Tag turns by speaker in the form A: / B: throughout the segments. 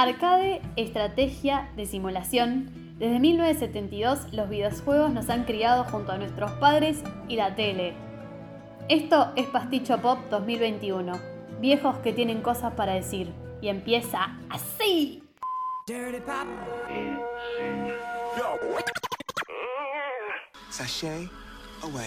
A: Arcade, estrategia de simulación. Desde 1972 los videojuegos nos han criado junto a nuestros padres y la tele. Esto es Pasticho Pop 2021. Viejos que tienen cosas para decir. Y empieza así.
B: Sashay away.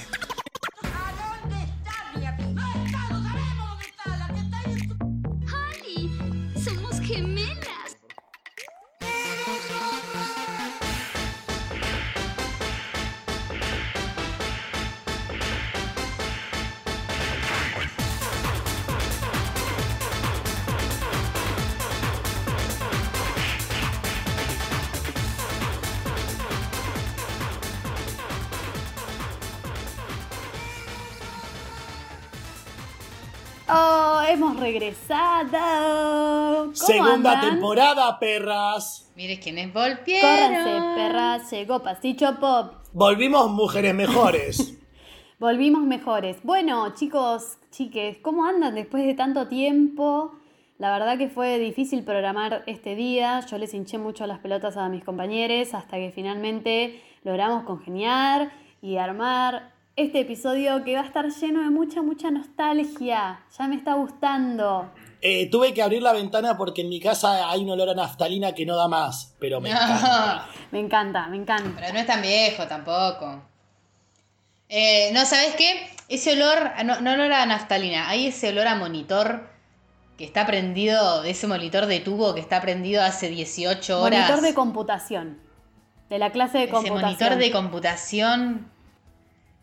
A: Regresado. ¿Cómo
C: Segunda
A: andan?
C: temporada, perras.
D: Mire quiénes volvieron.
A: Córranse, perras. Llegó Pasticho Pop.
C: Volvimos mujeres mejores.
A: Volvimos mejores. Bueno, chicos, chiques, ¿cómo andan después de tanto tiempo? La verdad que fue difícil programar este día. Yo les hinché mucho las pelotas a mis compañeros hasta que finalmente logramos congeniar y armar este episodio que va a estar lleno de mucha, mucha nostalgia. Ya me está gustando.
C: Eh, tuve que abrir la ventana porque en mi casa hay un olor a naftalina que no da más, pero me encanta.
A: Me encanta, me encanta.
D: Pero no es tan viejo tampoco. Eh, no, ¿sabes qué? Ese olor, no, no olor a naftalina, hay ese olor a monitor que está prendido, ese monitor de tubo que está prendido hace 18 horas.
A: Monitor de computación. De la clase de
D: ese
A: computación.
D: monitor de computación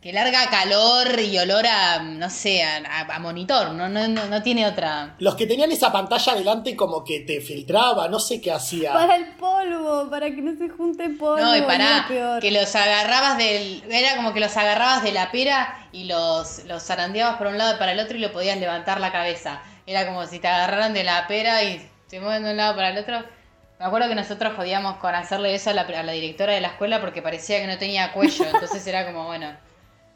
D: que larga calor y olor a, no sé, a, a- a monitor, no, no, no, no tiene otra.
C: Los que tenían esa pantalla delante como que te filtraba, no sé qué hacía.
A: Para el polvo, para que no se junte polvo.
D: No, y
A: peor.
D: que los agarrabas del. Era como que los agarrabas de la pera y los, los zarandeabas por un lado y para el otro y lo podías levantar la cabeza. Era como si te agarraran de la pera y se mueven de un lado para el otro. Me acuerdo que nosotros jodíamos con hacerle eso a la, a la directora de la escuela porque parecía que no tenía cuello. Entonces era como, bueno.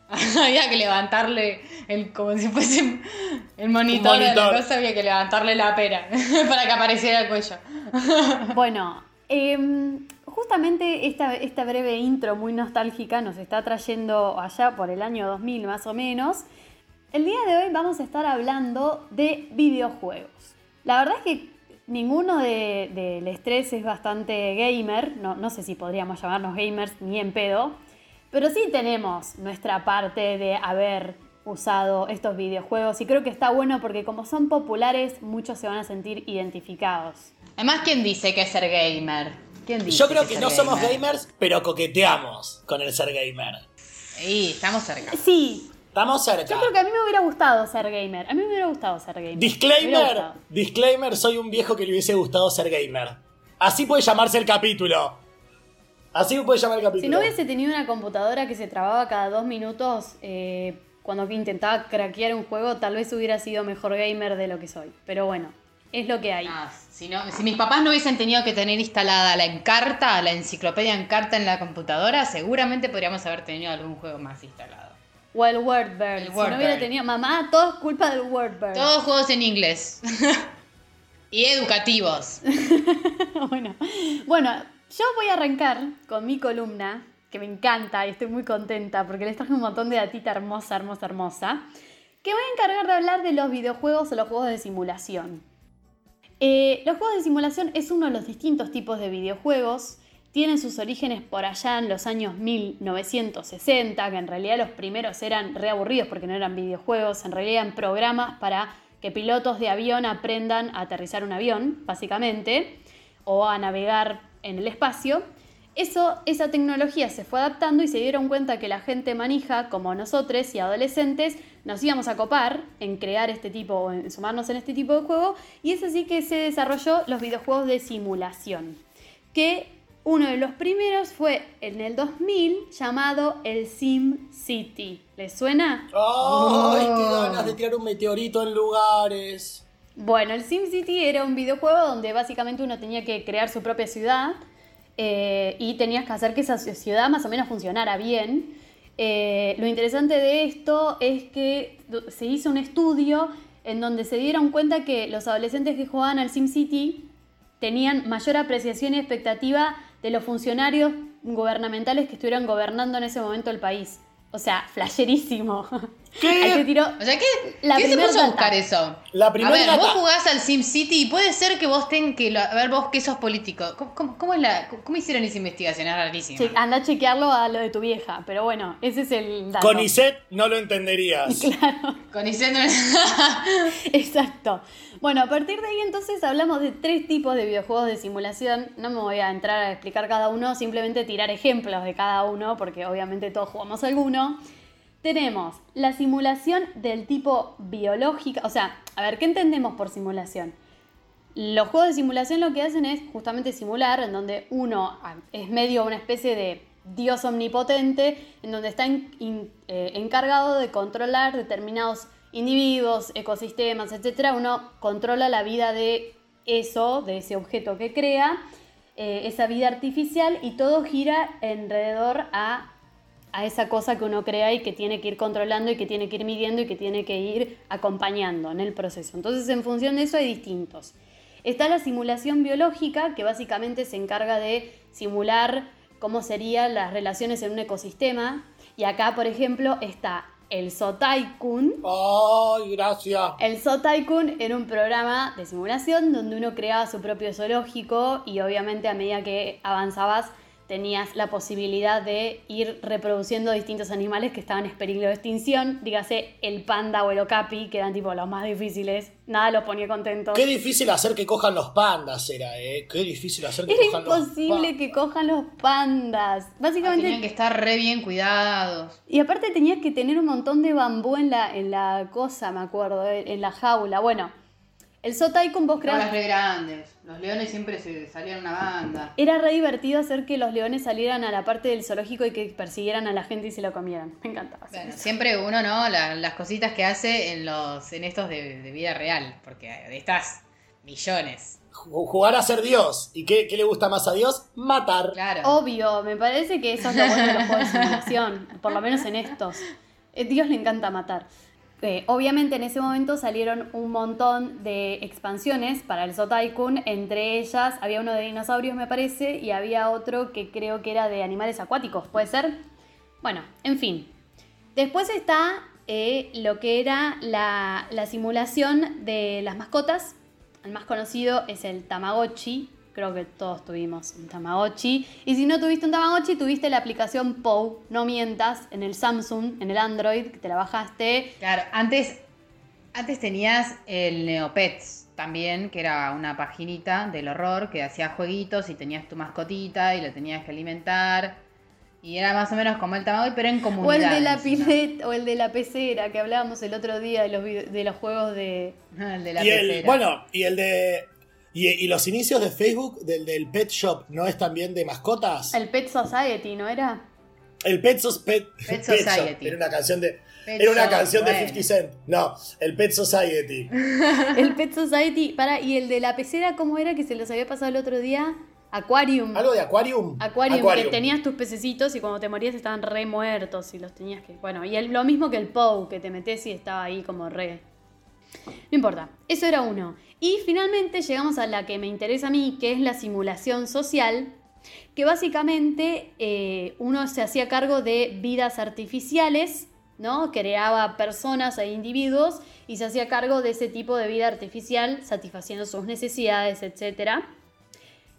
D: había que levantarle el, como si fuese el monitor, de la
C: monitor.
D: cosa, había que levantarle la pera para que apareciera el cuello.
A: Bueno, em, justamente esta, esta breve intro muy nostálgica nos está trayendo allá por el año 2000 más o menos. El día de hoy vamos a estar hablando de videojuegos. La verdad es que ninguno de- del estrés es bastante gamer, no, no sé si podríamos llamarnos gamers ni en pedo, pero sí tenemos nuestra parte de haber usado estos videojuegos y creo que está bueno porque como son populares muchos se van a sentir identificados.
D: Además, ¿quién dice que es ser gamer? ¿Quién dice
C: Yo creo que no somos
D: gamer?
C: gamers, pero coqueteamos con el ser gamer.
D: Sí, estamos cerca.
A: Sí,
C: Estamos cerca.
A: Yo creo que a mí me hubiera gustado ser gamer. A mí me hubiera gustado ser gamer.
C: Disclaimer, disclaimer, soy un viejo que le hubiese gustado ser gamer. Así puede llamarse el capítulo. Así puede llamar el capítulo.
A: Si no hubiese tenido una computadora que se trababa cada dos minutos eh, cuando intentaba craquear un juego, tal vez hubiera sido mejor gamer de lo que soy. Pero bueno, es lo que hay.
D: No, si, no- si mis papás no hubiesen tenido que tener instalada la Encarta, la enciclopedia Encarta en la computadora, seguramente podríamos haber tenido algún juego más instalado.
A: O el Wordbird.
D: El
A: Si no hubiera tenido mamá, todo es culpa del Wordbird.
D: Todos juegos en inglés. y educativos.
A: bueno, bueno, yo voy a arrancar con mi columna, que me encanta y estoy muy contenta porque les traje un montón de datita hermosa, hermosa, hermosa, que voy a encargar de hablar de los videojuegos o los juegos de simulación. Eh, los juegos de simulación es uno de los distintos tipos de videojuegos. Tienen sus orígenes por allá en los años 1960, que en realidad los primeros eran reaburridos porque no eran videojuegos, en realidad eran programas para que pilotos de avión aprendan a aterrizar un avión, básicamente, o a navegar en el espacio. Eso, esa tecnología se fue adaptando y se dieron cuenta que la gente manija, como nosotros y adolescentes, nos íbamos a copar en crear este tipo, o en sumarnos en este tipo de juego, y es así que se desarrolló los videojuegos de simulación, que uno de los primeros fue en el 2000 llamado el Sim City. ¿Les suena?
C: ¡Ay, qué
D: Oh.
C: ganas de tirar un meteorito en lugares!
A: Bueno, el SimCity era un videojuego donde básicamente uno tenía que crear su propia ciudad eh, y tenías que hacer que esa ciudad más o menos funcionara bien. Eh, lo interesante de esto es que se hizo un estudio en donde se dieron cuenta que los adolescentes que jugaban al SimCity tenían mayor apreciación y expectativa de los funcionarios gubernamentales que estuvieran gobernando en ese momento el país. O sea, flasherísimo.
C: ¿Qué?
A: Ahí te tiró
D: O sea, ¿qué,
A: La
D: ¿qué se puso a buscar eso?
C: La
D: a
C: primer
D: ver,
C: data.
D: vos jugás al SimCity y puede ser que vos tengas que... lo- A ver, vos que sos político. ¿Cómo, cómo- cómo es la, ¿Cómo hicieron esa investigación? Es rarísimo.
A: Che, anda a chequearlo a lo de tu vieja. Pero bueno, ese es el dato.
C: Con Iset no lo entenderías.
D: Con Iset no-
A: Exacto. Bueno, a partir de ahí entonces hablamos de tres tipos de videojuegos de simulación. No me voy a entrar a explicar cada uno, simplemente tirar ejemplos de cada uno, porque obviamente todos jugamos alguno. Tenemos la simulación del tipo biológica, o sea, a ver, ¿qué entendemos por simulación? Los juegos de simulación lo que hacen es justamente simular, en donde uno ah, es medio una especie de dios omnipotente, en donde está eh, encargado de controlar determinados individuos, ecosistemas, etc. Uno controla la vida de eso, de ese objeto que crea, eh, esa vida artificial, y todo gira alrededor a a esa cosa que uno crea y que tiene que ir controlando y que tiene que ir midiendo y que tiene que ir acompañando en el proceso. Entonces, en función de eso hay distintos. Está la simulación biológica, que básicamente se encarga de simular cómo serían las relaciones en un ecosistema. Y acá, por ejemplo, está el Sotaikun.
C: Ay, gracias.
A: El Sotaikun era un programa de simulación donde uno creaba su propio zoológico y obviamente a medida que avanzabas tenías la posibilidad de ir reproduciendo distintos animales que estaban en peligro de extinción, dígase el panda o el okapi, que eran tipo los más difíciles, nada los ponía contentos.
C: Qué difícil hacer que cojan los pandas era, eh. Qué difícil hacer que
A: Era
C: cojan los
A: imposible
C: pandas.
A: que cojan los pandas. Básicamente
D: Tenían que estar re bien cuidados.
A: Y aparte tenías que tener un montón de bambú en la, en la cosa, me acuerdo, eh, en la jaula. Bueno, el Sotaikun vos
D: Eran
A: creas...
D: las re grandes. Los leones siempre se salían una banda.
A: Era re divertido hacer que los leones salieran a la parte del zoológico y que persiguieran a la gente y se lo comieran. Me encantaba. hacer
D: Bueno,
A: eso.
D: siempre uno, ¿no? La- las cositas que hace en los en estos de, de vida real. Porque de estas millones.
C: Ju- Jugar a ser Dios. ¿Y qué, qué le gusta más a Dios? Matar.
D: Claro.
A: Obvio, me parece que eso es lo bueno de los juegos de simulación, por lo menos en estos. Eh, Dios le encanta matar. Eh, obviamente en ese momento salieron un montón de expansiones para el Sotaikun, entre ellas había uno de dinosaurios me parece y había otro que creo que era de animales acuáticos, ¿puede ser? Bueno, en fin. Después está eh, lo que era la, la simulación de las mascotas. El más conocido es el Tamagotchi. Creo que todos tuvimos un Tamagotchi. Y si no tuviste un Tamagotchi, tuviste la aplicación POW, no mientas, en el Samsung, en el Android, que te la bajaste.
D: Claro, antes, antes tenías el Neopets también, que era una paginita del horror que hacía jueguitos y tenías tu mascotita y lo tenías que alimentar. Y era más o menos como el Tamagotchi, pero en comunidad.
A: O el de la pileta, o el de la pecera, que hablábamos el otro día de los, de los juegos de...
D: El de la
C: y el,
D: pecera.
C: bueno, y el de. Y, y los inicios de Facebook, del, del Pet Shop, ¿no es también de mascotas?
A: El Pet Society, ¿no era?
C: El Pet, Pet,
D: Pet
C: Pet Shop.
D: Society.
C: Era una canción de.
D: Pet
C: era una
D: Shop,
C: canción de
D: bueno.
C: 50 Cent. No, el Pet Society.
A: El Pet Society, para, y el de la pecera, ¿cómo era que se los había pasado el otro día? Aquarium.
C: ¿Algo de Aquarium?
A: Aquarium, que tenías tus pececitos y cuando te morías estaban re muertos y los tenías que. Bueno, y el- lo mismo que el POW, que te metes y estaba ahí como re. No importa, eso era uno. Y finalmente llegamos a la que me interesa a mí, que es la simulación social, que básicamente eh, uno se hacía cargo de vidas artificiales, ¿no? Creaba personas e individuos y se hacía cargo de ese tipo de vida artificial, satisfaciendo sus necesidades, etcétera.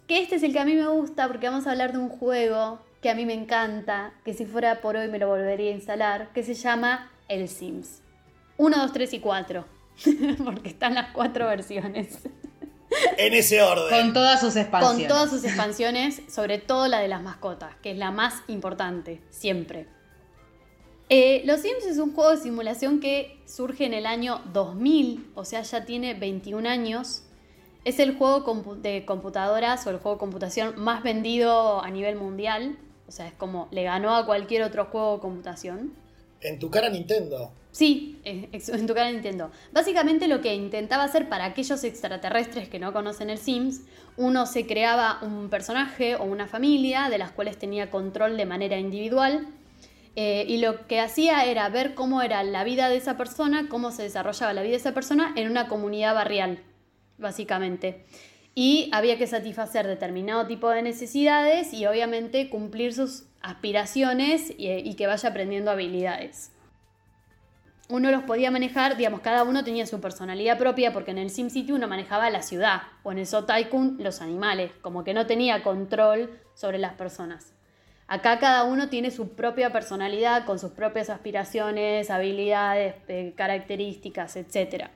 A: Que este es el que a mí me gusta porque vamos a hablar de un juego que a mí me encanta, que si fuera por hoy me lo volvería a instalar, que se llama El Sims. 1, 2, 3 y 4. porque están las cuatro versiones.
C: En ese orden.
D: Con todas sus expansiones.
A: Con todas sus expansiones, sobre todo la de las mascotas, que es la más importante, siempre. Eh, Los Sims es un juego de simulación que surge en el año 2000, o sea, ya tiene 21 años. Es el juego compu- de computadoras o el juego de computación más vendido a nivel mundial. O sea, es como le ganó a cualquier otro juego de computación.
C: En tu cara Nintendo.
A: Sí, eh, en tu cara Nintendo. Básicamente lo que intentaba hacer para aquellos extraterrestres que no conocen el Sims, uno se creaba un personaje o una familia de las cuales tenía control de manera individual. eh, y lo que hacía era ver cómo era la vida de esa persona, cómo se desarrollaba la vida de esa persona en una comunidad barrial, básicamente. y había que satisfacer determinado tipo de necesidades y obviamente cumplir sus aspiraciones y, y que vaya aprendiendo habilidades. Uno los podía manejar, digamos, cada uno tenía su personalidad propia porque en el SimCity uno manejaba la ciudad o en el Zoo los animales, como que no tenía control sobre las personas. Acá cada uno tiene su propia personalidad con sus propias aspiraciones, habilidades, eh, características, etc.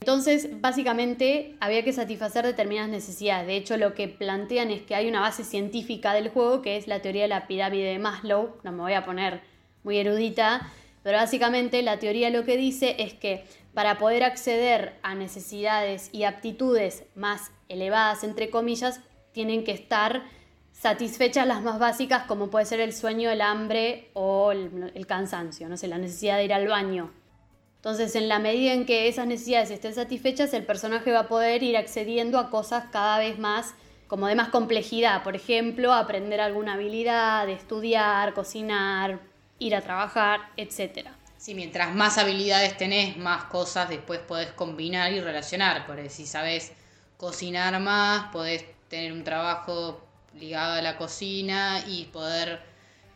A: Entonces, básicamente, había que satisfacer determinadas necesidades. De hecho, lo que plantean es que hay una base científica del juego, que es la teoría de la pirámide de Maslow. No me voy a poner muy erudita, pero básicamente la teoría lo que dice es que para poder acceder a necesidades y aptitudes más elevadas, entre comillas, tienen que estar satisfechas las más básicas, como puede ser el sueño, el hambre o el, cansancio, no sé, la necesidad de ir al baño. Entonces, en la medida en que esas necesidades estén satisfechas, el personaje va a poder ir accediendo a cosas cada vez más como de más complejidad. Por ejemplo, aprender alguna habilidad, estudiar, cocinar, ir a trabajar, etc.
D: Sí, mientras más habilidades tenés, más cosas después podés combinar y relacionar. Porque si sabes cocinar más, podés tener un trabajo ligado a la cocina y poder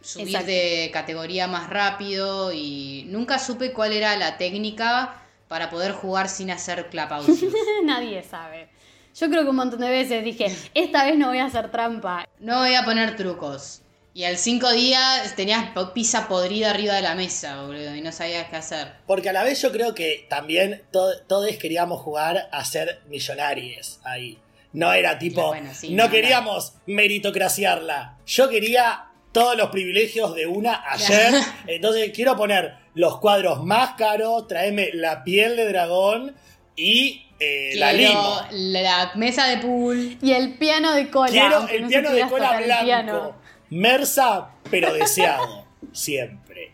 D: subir
A: Exacto.
D: de categoría más rápido. Y nunca supe cuál era la técnica para poder jugar sin hacer clapausios.
A: Nadie sabe. Yo creo que un montón de veces dije, esta vez no voy a hacer trampa.
D: No voy a poner trucos. Y al cinco días tenías pizza podrida arriba de la mesa, boludo, y no sabías qué hacer.
C: Porque a la vez yo creo que también to- todos queríamos jugar a ser millonarios ahí. No era tipo,
D: Bueno, sí,
C: no
D: no,
C: queríamos meritocraciarla. Yo quería todos los privilegios de una ayer. Entonces quiero poner los cuadros más caros, traeme la piel de dragón y eh, la limo.
D: la mesa de pool.
A: Y el piano de cola.
C: Quiero el
A: no
C: piano de cola blanco. Mersa, pero deseado. Siempre.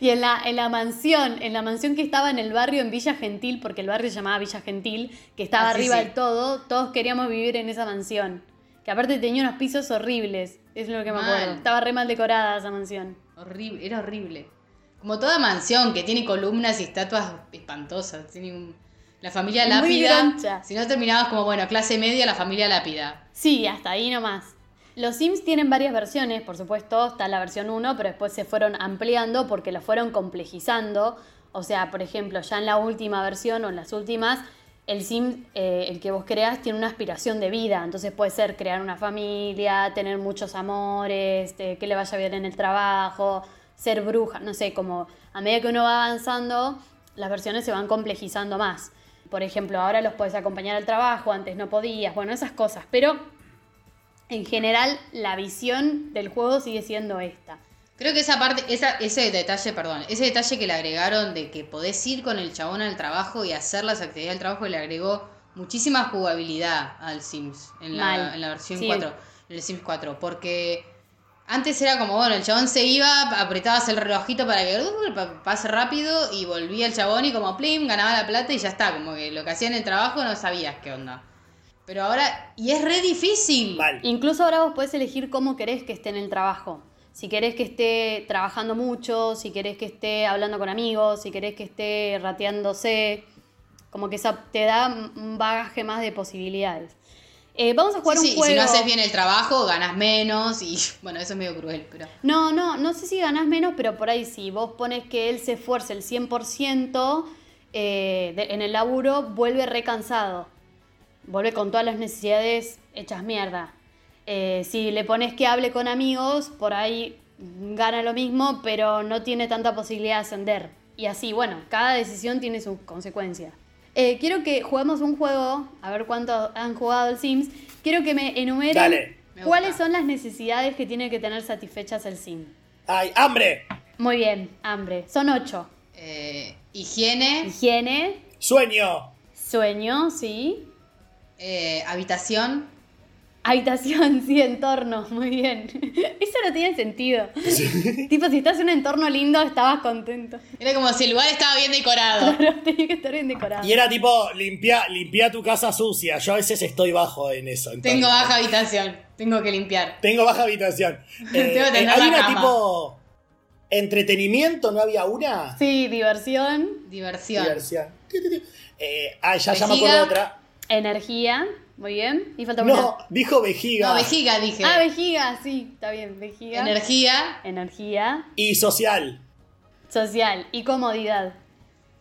A: Y en la, en la mansión, en la mansión que estaba en el barrio en Villa Gentil, porque el barrio se llamaba Villa Gentil, que estaba
D: Ah,
A: arriba
D: sí.
A: del todo, todos queríamos vivir en esa mansión. Que aparte tenía unos pisos horribles, es lo que me
D: Mal.
A: acuerdo. Estaba re mal decorada esa mansión.
D: Horrible, era horrible. Como toda mansión que tiene columnas y estatuas espantosas. Tiene un- La familia lápida. Si no terminabas como, bueno, clase media, la familia lápida.
A: Sí, hasta ahí nomás. Los Sims tienen varias versiones, por supuesto, está la versión 1, pero después se fueron ampliando porque lo fueron complejizando. O sea, por ejemplo, ya en la última versión o en las últimas, el Sim, eh, el que vos creas, tiene una aspiración de vida. Entonces puede ser crear una familia, tener muchos amores, eh, que le vaya bien en el trabajo, ser bruja, no sé, como a medida que uno va avanzando, las versiones se van complejizando más. Por ejemplo, ahora los puedes acompañar al trabajo, antes no podías, bueno, esas cosas. Pero en general la visión del juego sigue siendo esta.
D: Creo que esa parte, esa, ese detalle, perdón, ese detalle que le agregaron de que podés ir con el chabón al trabajo y hacer las actividades del trabajo le agregó muchísima jugabilidad al Sims en la,
A: Mal.
D: en la versión
A: Sí.
D: 4, en el Sims 4, porque antes era como, bueno, el chabón se iba, apretabas el relojito para que uh, pa- pase rápido y volvía el chabón y como plim, ganaba la plata y ya está, como que lo que hacía en el trabajo no sabías qué onda. Pero ahora, y es re difícil.
C: Mal.
A: Incluso ahora vos podés elegir cómo querés que esté en el trabajo. Si querés que esté trabajando mucho, si querés que esté hablando con amigos, si querés que esté rateándose. Como que esa te da un bagaje más de posibilidades. Eh, vamos a jugar
D: Sí,
A: un
D: sí,
A: juego.
D: si no haces bien el trabajo, ganas menos y bueno, eso es medio cruel, pero...
A: No, no, no sé si ganás menos, pero por ahí si vos pones que él se esfuerce el 100% eh, de- en el laburo, vuelve recansado. Vuelve con todas las necesidades hechas mierda. Eh, si le pones que hable con amigos, por ahí gana lo mismo, pero no tiene tanta posibilidad de ascender. Y así, bueno, cada decisión tiene sus consecuencias. Eh, quiero que juguemos un juego, a ver cuánto han jugado el Sims. Quiero que me enumeren
C: Dale.
A: Cuáles son las necesidades que tiene que tener satisfechas el Sim.
C: ¡Ay, hambre!
A: Muy bien, hambre. Son ocho.
D: Eh, higiene,
A: Higiene,
C: ¡Sueño!
A: sueño, sí.
D: Eh, habitación,
A: Habitación, sí, entorno, muy bien. Eso no tiene sentido. tipo, si estás en un entorno lindo, estabas contento.
D: Era como si el lugar estaba bien decorado.
A: Pero tenía que estar bien decorado.
C: Y era tipo, limpia, limpia tu casa sucia. Yo a veces estoy bajo en eso. entonces.
D: Tengo baja habitación, tengo que limpiar.
C: Tengo baja habitación. Eh,
D: Tengo que tender
C: hay una
D: cama.
C: tipo. Entretenimiento, ¿no había una?
A: Sí, diversión.
D: Diversión.
C: Diversión. Eh, ah, ya, ya me acuerdo otra.
A: Energía, muy bien. Y falta una.
C: No, dijo vejiga.
D: No, vejiga dije.
A: Ah, vejiga, sí, está bien, vejiga.
D: Energía.
A: Energía,
C: Y social.
A: social y comodidad.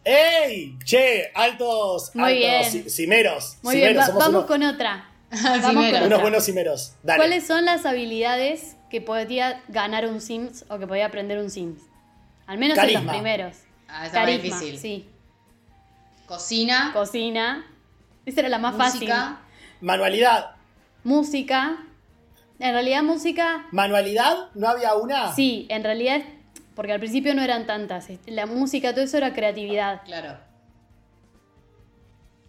C: ¡Ey! Che, altos,
A: Muy bien.
C: altos ci- cimeros.
A: Muy bien,
C: cimeros,
A: va-
C: somos
A: vamos
C: unos,
A: con otra. Vamos con
C: unos
A: otra.
C: buenos cimeros. Dale.
A: ¿Cuáles son las habilidades que podía ganar un Sims o que podía aprender un Sims? Al menos en los primeros.
D: Ah, esa más
A: Carisma,
D: difícil.
A: sí.
D: Cocina.
A: Cocina. Esa era la más
D: música.
A: fácil.
C: Manualidad.
A: Música. En realidad música,
C: ¿Manualidad? ¿No había una?
A: sí, en realidad, porque al principio no eran tantas. La música, todo eso era creatividad.
D: Claro.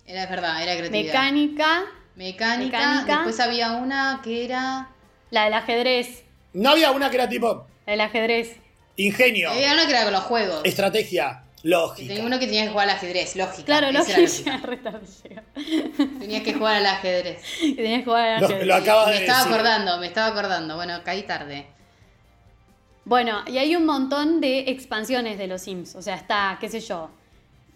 D: Era verdad, era creatividad.
A: Mecánica,
D: Mecánica.
A: Mecánica.
D: Después había una que era.
A: la del ajedrez.
C: ¿No había una que era tipo
A: La del ajedrez.
C: ingenio,
D: Había una que era con los juegos.
C: estrategia, lógica?
D: tenía uno que tenía que jugar al ajedrez, lógica.
A: Claro, llega.
D: Tenías que jugar al ajedrez.
A: Que tenías que jugar al ajedrez.
C: lo
D: me
C: de
D: estaba
C: decir.
D: acordando, me estaba acordando. Bueno, caí tarde.
A: Bueno, y hay un montón de expansiones de los Sims. O sea, está, qué sé yo,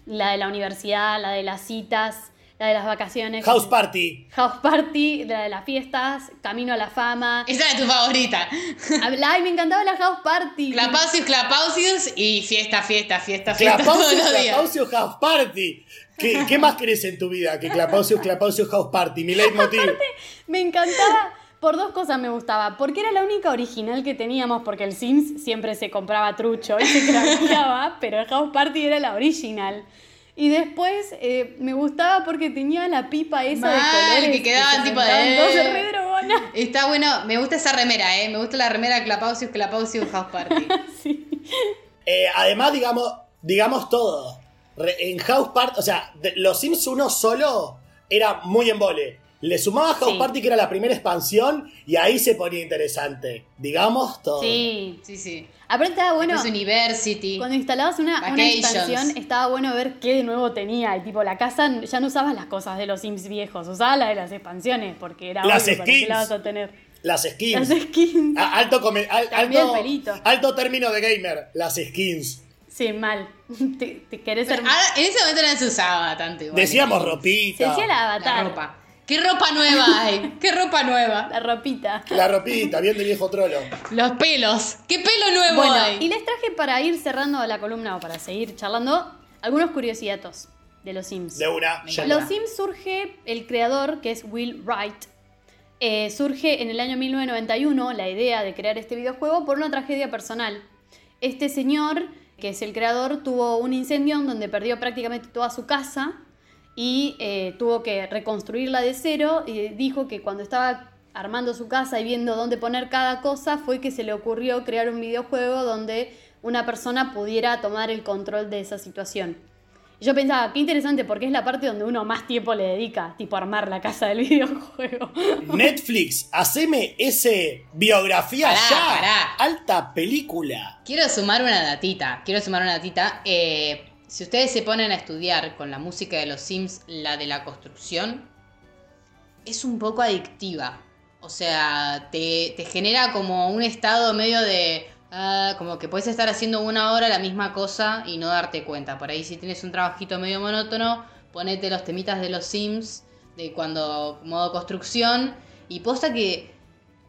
A: la de la universidad, la de las citas, la de las vacaciones.
C: House Party.
A: House Party, la de las fiestas, Camino a la Fama.
D: Esa era tu favorita.
A: Ay, me encantaba la House Party.
D: Clapausius, Clapausius y fiesta, fiesta, fiesta, fiesta todos
C: Clapausius,
D: los días.
C: Clapausius House Party. ¿Qué, qué más querés en tu vida que Clapausius, Clapausius House Party? Mi leitmotiv.
A: Me encantaba. Por dos cosas me gustaba. Porque era la única original que teníamos, porque el Sims siempre se compraba trucho y se craqueaba, pero el House Party era la original. Y después eh, me gustaba porque tenía la pipa esa de
D: Mal,
A: colores.
D: que quedaban tipo de-. Está bueno, me gusta esa remera, eh. Me gusta la remera Clapausius, Clapausius House Party.
A: Sí.
C: Eh, además, digamos, digamos todo. Re- en House Party, o sea, de- los Sims 1 solo era muy embole. Le sumaba House
A: Sí.
C: Party, que era la primera expansión, y ahí se ponía interesante. Digamos todo.
A: Sí.
D: Sí, sí.
A: Aparte estaba bueno.
D: Después University.
A: Cuando instalabas una, una expansión, estaba bueno ver qué de nuevo tenía. Y tipo, la casa ya no usabas las cosas de los Sims viejos, usabas la de las expansiones, porque era
C: Las
A: obvio para qué
C: skins.
A: la vas a tener.
C: Las skins.
A: Las skins.
C: A- alto, come- al- alto,
A: el pelito.
C: alto término de gamer. Las skins.
A: Sí, mal. Te, te querés ser.
D: Ahora, en ese momento no se usaba tanto igual.
C: Decíamos ropita.
A: Se decía la
D: La
A: avatar.
D: ropa. ¿Qué ropa nueva hay? ¿Qué ropa nueva?
A: La ropita.
C: La ropita, bien de viejo trolo.
D: Los pelos. ¿Qué pelo nuevo
A: Bueno,
D: hay?
A: y les traje para ir cerrando la columna o para seguir charlando algunos curiosidades de los Sims.
C: De una.
A: Los. Sims surge, el creador, que es Will Wright, eh, surge en el año 1991 la idea de crear este videojuego por una tragedia personal. Este señor, que es el creador, tuvo un incendio en donde perdió prácticamente toda su casa y eh, tuvo que reconstruirla de cero y dijo que cuando estaba armando su casa y viendo dónde poner cada cosa fue que se le ocurrió crear un videojuego donde una persona pudiera tomar el control de esa situación. Y Yo pensaba, qué interesante porque es la parte donde uno más tiempo le dedica, tipo armar la casa del videojuego.
C: Netflix, haceme ese biografía
D: Pará,
C: ya.
D: pará.
C: Alta película.
D: Quiero sumar una datita. Quiero sumar una datita. Eh, si ustedes se ponen a estudiar con la música de los Sims, la de la construcción, es un poco adictiva. O sea, te, te genera como un estado medio de... ah, como que puedes estar haciendo una hora la misma cosa y no darte cuenta. Por ahí si tienes un trabajito medio monótono, ponete los temitas de los Sims, de cuando modo construcción. Y posta que...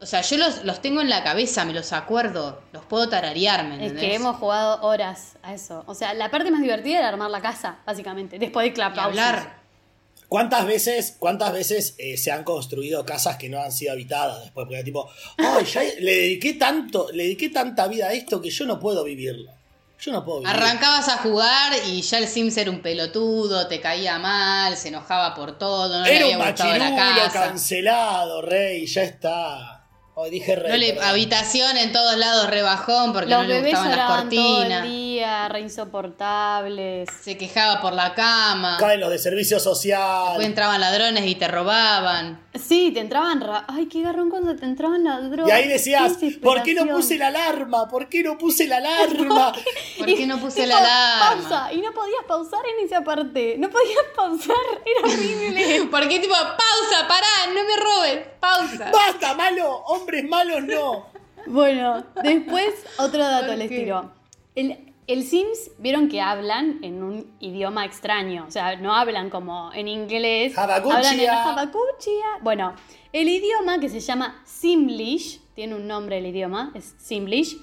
D: O sea, yo los, los tengo en la cabeza, me los acuerdo, los puedo tararear, ¿me
A: Es
D: entendés?
A: que hemos jugado horas a eso. O sea, la parte más divertida era armar la casa, básicamente, después de Clubhouse.
D: hablar.
C: ¿Cuántas veces, cuántas veces eh, se han construido casas que no han sido habitadas después? Porque tipo, ay, ya le dediqué tanto, le dediqué tanta vida a esto que yo no puedo vivirlo. Yo no puedo vivirlo.
D: Arrancabas a jugar y ya el Sims era un pelotudo, te caía mal, se enojaba por todo, no le
C: Era
D: había
C: un
D: gustado la casa.
C: cancelado, rey, ya está. Hoy dije rey.
D: No le,
C: perdón.
D: habitación en todos lados rebajón porque
A: Los
D: no le
A: bebés
D: gustaban las
A: lloraban todo
D: cortinas.
A: el día, re insoportables.
D: Se quejaba por la cama.
C: Caen los de servicio social.
D: Después entraban ladrones y te robaban.
A: Sí, te entraban... ra- Ay, qué garrón cuando te entraban las drogas.
C: Y ahí decías,
A: Qué
C: ¿por qué no puse la alarma? ¿Por qué no puse la alarma?
D: ¿Por qué no puse
A: tipo,
D: la alarma?
A: Pausa, y no podías pausar en esa parte. No podías pausar, era horrible.
D: ¿Por qué tipo, pausa, pará, no me robes, pausa?
C: ¡Basta, malo! ¡Hombres malos no!
A: Bueno, después otro dato
D: ¿Por
A: les tiro. El- el Sims, vieron que hablan en un idioma extraño. O sea, no hablan como en inglés.
C: Habacuchia.
A: Hablan en Habacuchia. Bueno, el idioma que se llama Simlish, tiene un nombre el idioma, es Simlish.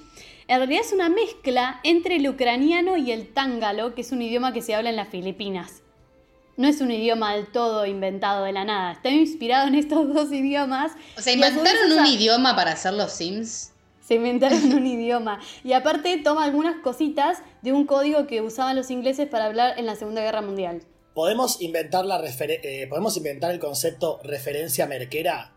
A: En realidad es una mezcla entre el ucraniano y el tángalo, que es un idioma que se habla en las Filipinas. No es un idioma del todo inventado de la nada. Está inspirado en estos dos idiomas.
D: O sea, inventaron un idioma para hacer los Sims.
A: se inventaron un idioma. Y aparte toma algunas cositas de un código que usaban los ingleses para hablar en la Segunda Guerra Mundial.
C: ¿Podemos inventar, la eh, ¿Podemos inventar el concepto referencia merquera?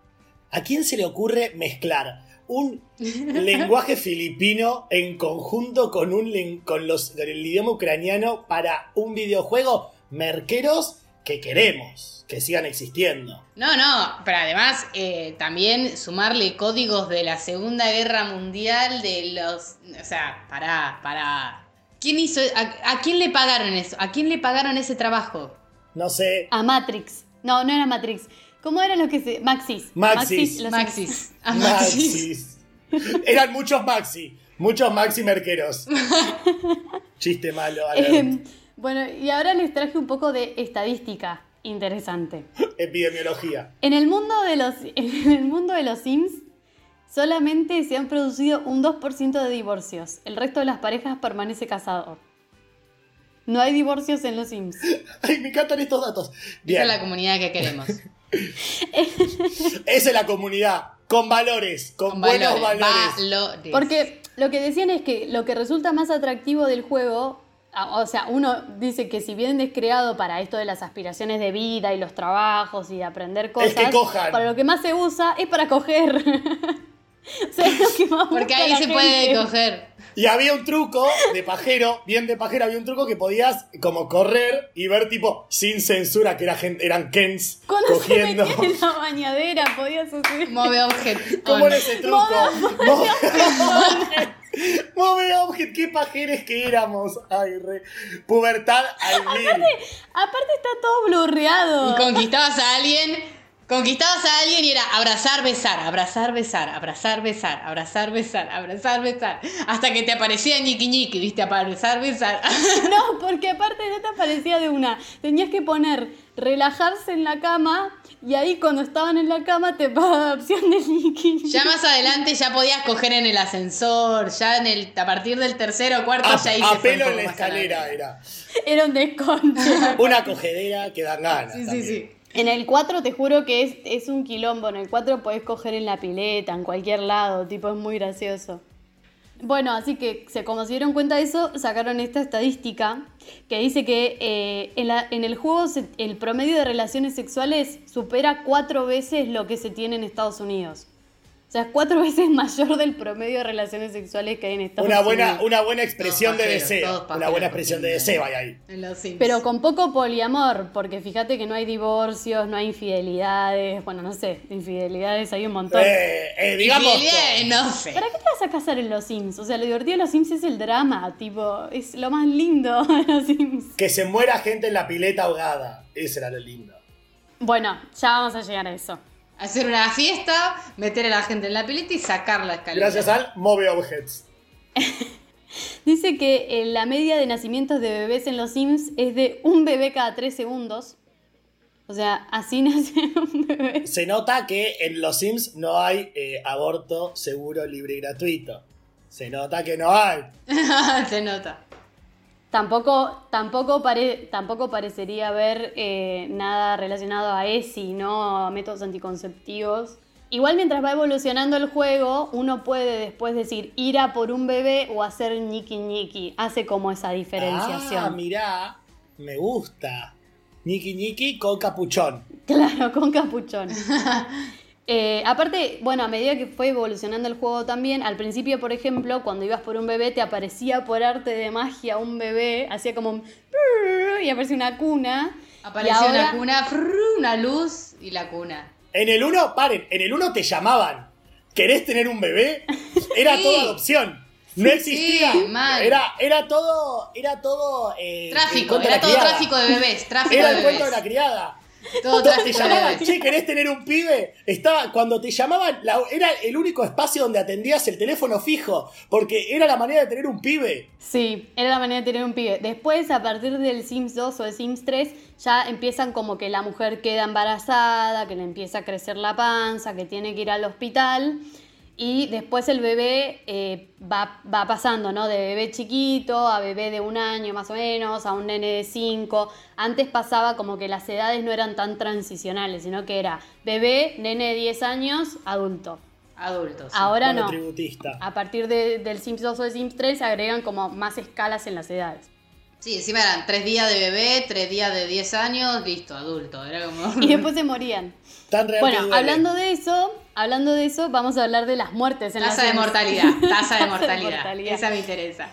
C: ¿A quién se le ocurre mezclar un lenguaje filipino en conjunto con, un con, los, con el idioma ucraniano para un videojuego? Merqueros que queremos que sigan existiendo.
D: No, no, pero además eh, también sumarle códigos de la Segunda Guerra Mundial, de los... O sea, pará, pará. ¿Quién hizo? A, a quién le pagaron eso? ¿A quién le pagaron ese trabajo?
C: No sé.
A: A Matrix. No, no era Matrix. ¿Cómo eran los que se...? Maxis.
C: Maxis.
D: Maxis. A Maxis.
C: Maxis. Eran muchos Maxi. Muchos Maxi merqueros. Chiste malo. Alan.
A: Bueno, y ahora les traje un poco de estadística interesante.
C: Epidemiología.
A: En el mundo de los, en el mundo de los Sims solamente se han producido un 2% de divorcios. El resto de las parejas permanece casado. No hay divorcios en los Sims.
C: Ay, me encantan estos datos.
D: Esa es la comunidad que queremos.
C: Esa es la comunidad. Con valores. Con,
D: Con
C: buenos
D: valores.
A: Porque lo que decían es que lo que resulta más atractivo del juego, o sea, uno dice que si bien es creado para esto de las aspiraciones de vida y los trabajos y de aprender cosas,
C: que cojan.
A: para lo que más se usa es para coger. o sea, es lo que más
D: Porque ahí se puede coger.
C: Y había un truco de pajero, bien de pajero, había un truco que podías como correr y ver tipo sin censura que era gente, eran Kens
A: Cuando
C: cogiendo.
A: se en la bañadera podías hacer...
D: Move objeto.
C: ¿Cómo era ese truco? Move. Move objet, qué pajeres que éramos. Ay, re. Pubertad al mil.
A: Aparte está todo blurreado.
D: Y conquistabas a alguien. Conquistabas a alguien y era abrazar, besar, abrazar, besar, abrazar, besar, abrazar, besar, abrazar, besar. Hasta que te aparecía ñiqui ñiqui, viste, abrazar, besar.
A: No, porque aparte no te aparecía de una. Tenías que poner relajarse en la cama y ahí cuando estaban en la cama te daba la opción de Nicky.
D: Ya más adelante ya podías coger en el ascensor, ya en el, a partir del tercero o cuarto
C: A,
D: ya ahí
C: a pelo en la escalera era.
A: Era un desconche.
C: Una cogedera que dan ganas.
D: Sí, sí,
C: también.
D: sí.
A: En el 4 te juro que es, es un quilombo. En el 4 podés coger en la pileta, en cualquier lado. Tipo, es muy gracioso. Bueno, así que como se dieron cuenta de eso, sacaron esta estadística que dice que eh, en, la- en el juego se- el promedio de relaciones sexuales supera cuatro veces lo que se tiene en Estados Unidos. O sea, es cuatro veces mayor del promedio de relaciones sexuales que hay en Estados
C: Una buena,
A: Unidos.
C: una buena expresión
D: Todos
C: de deseo. Una buena expresión de deseo hay ahí.
D: En los Sims.
A: Pero con poco poliamor, porque fíjate que no hay divorcios, no hay infidelidades. Bueno, no sé, de infidelidades hay un montón.
C: Eh, eh, digamos.
D: Infidelidades, no sé.
A: ¿Para qué te vas a casar en los Sims? O sea, lo divertido de los Sims es el drama, tipo, es lo más lindo de los Sims.
C: Que se muera gente en la pileta ahogada. Ese era lo lindo.
A: Bueno, ya vamos a llegar a eso.
D: Hacer una fiesta, meter a la gente en la pileta y sacar la escalera.
C: Gracias al Move Objects.
A: Dice que eh, la media de nacimientos de bebés en los Sims es de un bebé cada tres segundos. O sea, así nace un bebé.
C: Se nota que en los Sims no hay eh, aborto seguro, libre y gratuito. Se nota que no hay.
D: Se nota.
A: Tampoco, tampoco, pare- tampoco parecería haber eh, nada relacionado a ESI, ¿no? A métodos anticonceptivos. Igual mientras va evolucionando el juego, uno puede después decir ir a por un bebé o hacer ñiqui ñiqui. Hace como esa diferenciación.
C: Ah, mirá. Me gusta. Niki Niki con capuchón.
A: Claro, con capuchón. Eh, aparte, bueno, a medida que fue evolucionando el juego también, al principio, por ejemplo, cuando ibas por un bebé, te aparecía por arte de magia un bebé, hacía como un... y aparecía una cuna.
D: Apareció
A: ahora-
D: una cuna, una luz y la cuna.
C: En el 1, paren, en el 1 te llamaban. ¿Querés tener un bebé? Era
D: Sí.
C: toda adopción. No existía.
D: Sí.
C: Era, era todo. Era todo. eh,
D: Tráfico, era todo tráfico de bebés, tráfico
C: Era
D: de
C: el cuento de
D: bebés.
C: la criada.
D: Todo
C: te llamaban, che, ¿querés tener un pibe? Estaba, cuando te llamaban, la- era el único espacio donde atendías el teléfono fijo, porque era la manera de tener un pibe.
A: Sí, era la manera de tener un pibe. Después, a partir del Sims 2 o del Sims 3, ya empiezan como que la mujer queda embarazada, que le empieza a crecer la panza, que tiene que ir al hospital. Y después el bebé eh, va, va pasando, ¿no? De bebé chiquito a bebé de un año más o menos, a un nene de cinco. Antes pasaba como que las edades no eran tan transicionales, sino que era bebé, nene de 10 años, adulto.
D: Adultos.
A: Ahora no. A partir de- del Sims 2 o del Sims 3 se agregan como más escalas en las edades.
D: Sí, encima eran tres días de bebé, tres días de 10 años, listo, adulto. Era como.
A: Y después se morían.
C: Tan real que
A: Bueno,
C: duele.
A: hablando de eso, hablando de eso, vamos a hablar de las muertes en
D: Tasa
A: las
D: de mortalidad, tasa de
A: de
D: mortalidad.
A: mortalidad.
D: Esa me interesa.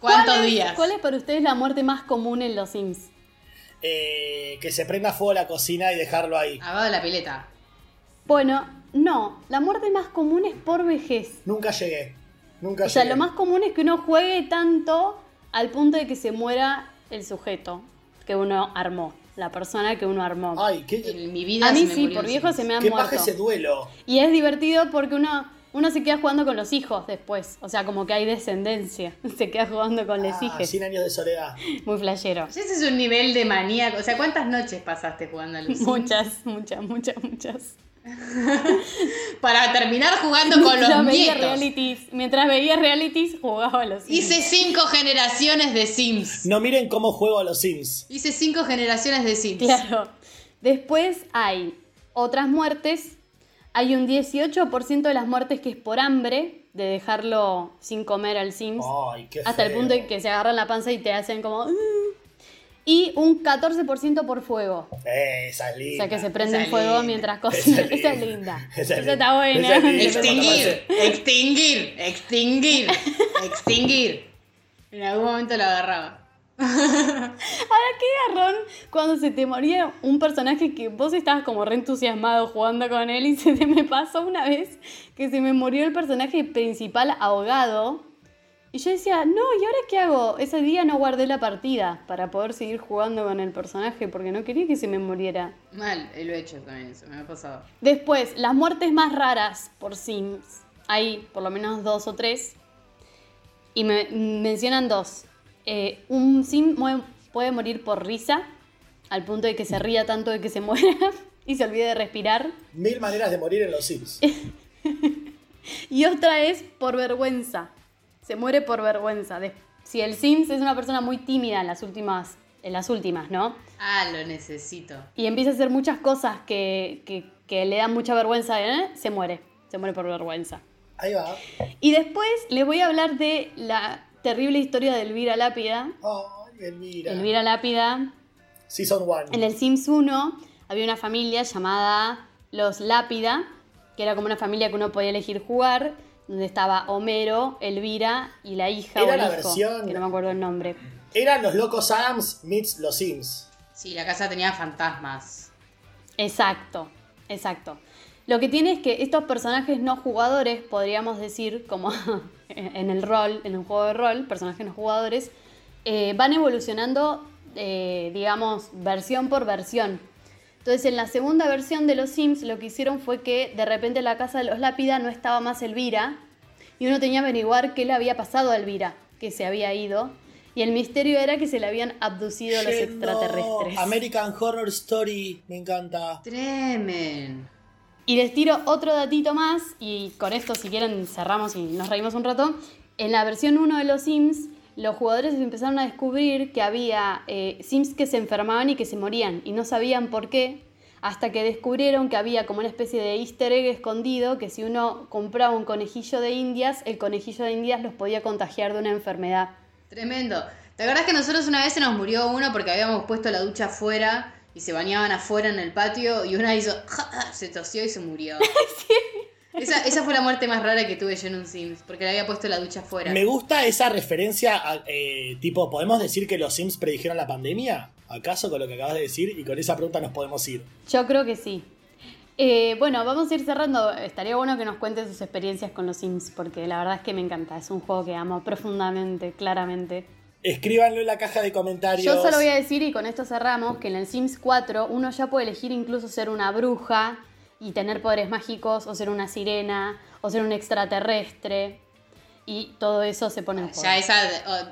A: ¿Cuál
D: ¿Cuántos
A: es-
D: días?
A: ¿Cuál es para ustedes la muerte más común en los Sims?
C: Eh, que se prenda fuego la cocina y dejarlo ahí.
D: Abajo de la pileta.
A: Bueno, no, la muerte más común es por vejez.
C: Nunca llegué. Nunca
A: O sea, lo más común es que uno juegue tanto al punto de que se muera el sujeto que uno armó, la persona que uno armó.
C: Ay, qué,
D: En mi vida
A: a mí
D: se me
A: sí,
D: murió
A: por viejo se me han
C: qué
A: muerto.
C: paja ese duelo.
A: Y es divertido porque uno, uno se queda jugando con los hijos después. O sea, como que hay descendencia. Se queda jugando con los
C: Ah,
A: hijos.
C: 100 años de soledad.
A: Muy flashero.
D: Ese es un nivel de maníaco. O sea, ¿cuántas noches pasaste jugando a los?
A: Muchas, muchas, muchas, muchas.
D: Para terminar jugando con los
A: Mientras veía
D: nietos.
A: realities, mientras veía realities, jugaba a los Sims.
D: Hice cinco generaciones de Sims.
C: No miren cómo juego a los Sims.
D: Hice cinco generaciones de Sims.
A: Claro. Después hay otras muertes. Hay un 18% de las muertes que es por hambre, de dejarlo sin comer al Sims.
C: Ay, qué
A: hasta el punto en que se agarran la panza y te hacen como... "Mm". Y un 14% por fuego.
C: Eh, esa es
A: O
C: linda.
A: sea que se prende el fuego
D: linda.
A: mientras cocina.
C: es
A: Esa es
C: linda. Esa es
A: Esa está buena.
C: Esa es linda.
D: Extinguir, extinguir, extinguir, extinguir. En algún momento lo agarraba.
A: Ahora, qué garrón cuando se te moría un personaje que vos estabas como re entusiasmado jugando con él y se te me pasó una vez que se me murió el personaje principal ahogado. Y yo decía, no, ¿y ahora qué hago? Ese día no guardé la partida para poder seguir jugando con el personaje porque no quería que se me muriera.
D: Mal, lo he hecho también, eso me ha pasado.
A: Después, las muertes más raras por Sims. Hay por lo menos dos o tres. Y me mencionan dos. Eh, un Sim puede morir por risa, al punto de que se ría tanto de que se muera y se olvide de respirar.
C: Mil maneras de morir en los Sims.
A: Y otra es por vergüenza. Se muere por vergüenza. De- si el Sims es una persona muy tímida en las últimas, en las últimas, ¿no?
D: Ah, lo necesito.
A: y empieza a hacer muchas cosas que, que- que le dan mucha vergüenza, ¿eh? se muere, se muere por vergüenza.
C: Ahí va.
A: Y después les voy a hablar de la terrible historia de Elvira Lápida.
C: Ay, Elvira.
A: Elvira Lápida,
C: Season 1.
A: en el Sims 1 había una familia llamada Los Lápida, que era como una familia que uno podía elegir jugar, donde estaba Homero, Elvira y la hija
C: Era
A: o el
C: la
A: hijo,
C: versión-
A: que no me acuerdo el nombre.
C: Eran los locos Adams meets los Sims.
D: Sí, la casa tenía fantasmas.
A: Exacto, exacto. Lo que tiene es que estos personajes no jugadores, podríamos decir, como en el rol, en un juego de rol, personajes no jugadores, eh, van evolucionando, eh, digamos, versión por versión. Entonces, en la segunda versión de los Sims, lo que hicieron fue que de repente en la casa de los Lápida no estaba más Elvira, y uno tenía que averiguar qué le había pasado a Elvira, que se había ido. Y el misterio era que se le habían abducido los
C: Yendo.
A: extraterrestres.
C: American Horror Story. Me encanta.
D: Tremen.
A: Y les tiro otro datito más, y con esto si quieren cerramos y nos reímos un rato. En la versión 1 de los Sims, los jugadores empezaron a descubrir que había eh, Sims que se enfermaban y que se morían, y no sabían por qué, hasta que descubrieron que había como una especie de easter egg escondido, que si uno compraba un conejillo de indias, el conejillo de indias los podía contagiar de una enfermedad.
D: Tremendo. ¿Te acordás que nosotros una vez se nos murió uno porque habíamos puesto la ducha afuera y se bañaban afuera en el patio y una hizo, se tosió y se murió? Esa, esa fue la muerte más rara que tuve yo en un Sims, porque le había puesto la ducha afuera.
C: Me gusta esa referencia a, eh, tipo, ¿podemos decir que los Sims predijeron la pandemia? ¿Acaso con lo que acabas de decir? Y con esa pregunta nos podemos ir.
A: Yo creo que sí. Eh, bueno, vamos a ir cerrando. Estaría bueno que nos cuenten sus experiencias con los Sims, porque la verdad es que me encanta. Es un juego que amo profundamente, claramente.
C: Escríbanlo en la caja de comentarios.
B: Yo solo voy a decir, y con esto cerramos, que en el Sims 4 uno ya puede elegir incluso ser una bruja y tener poderes mágicos, o ser una sirena, o ser un extraterrestre. Y todo eso se pone en juego.
D: Ya esa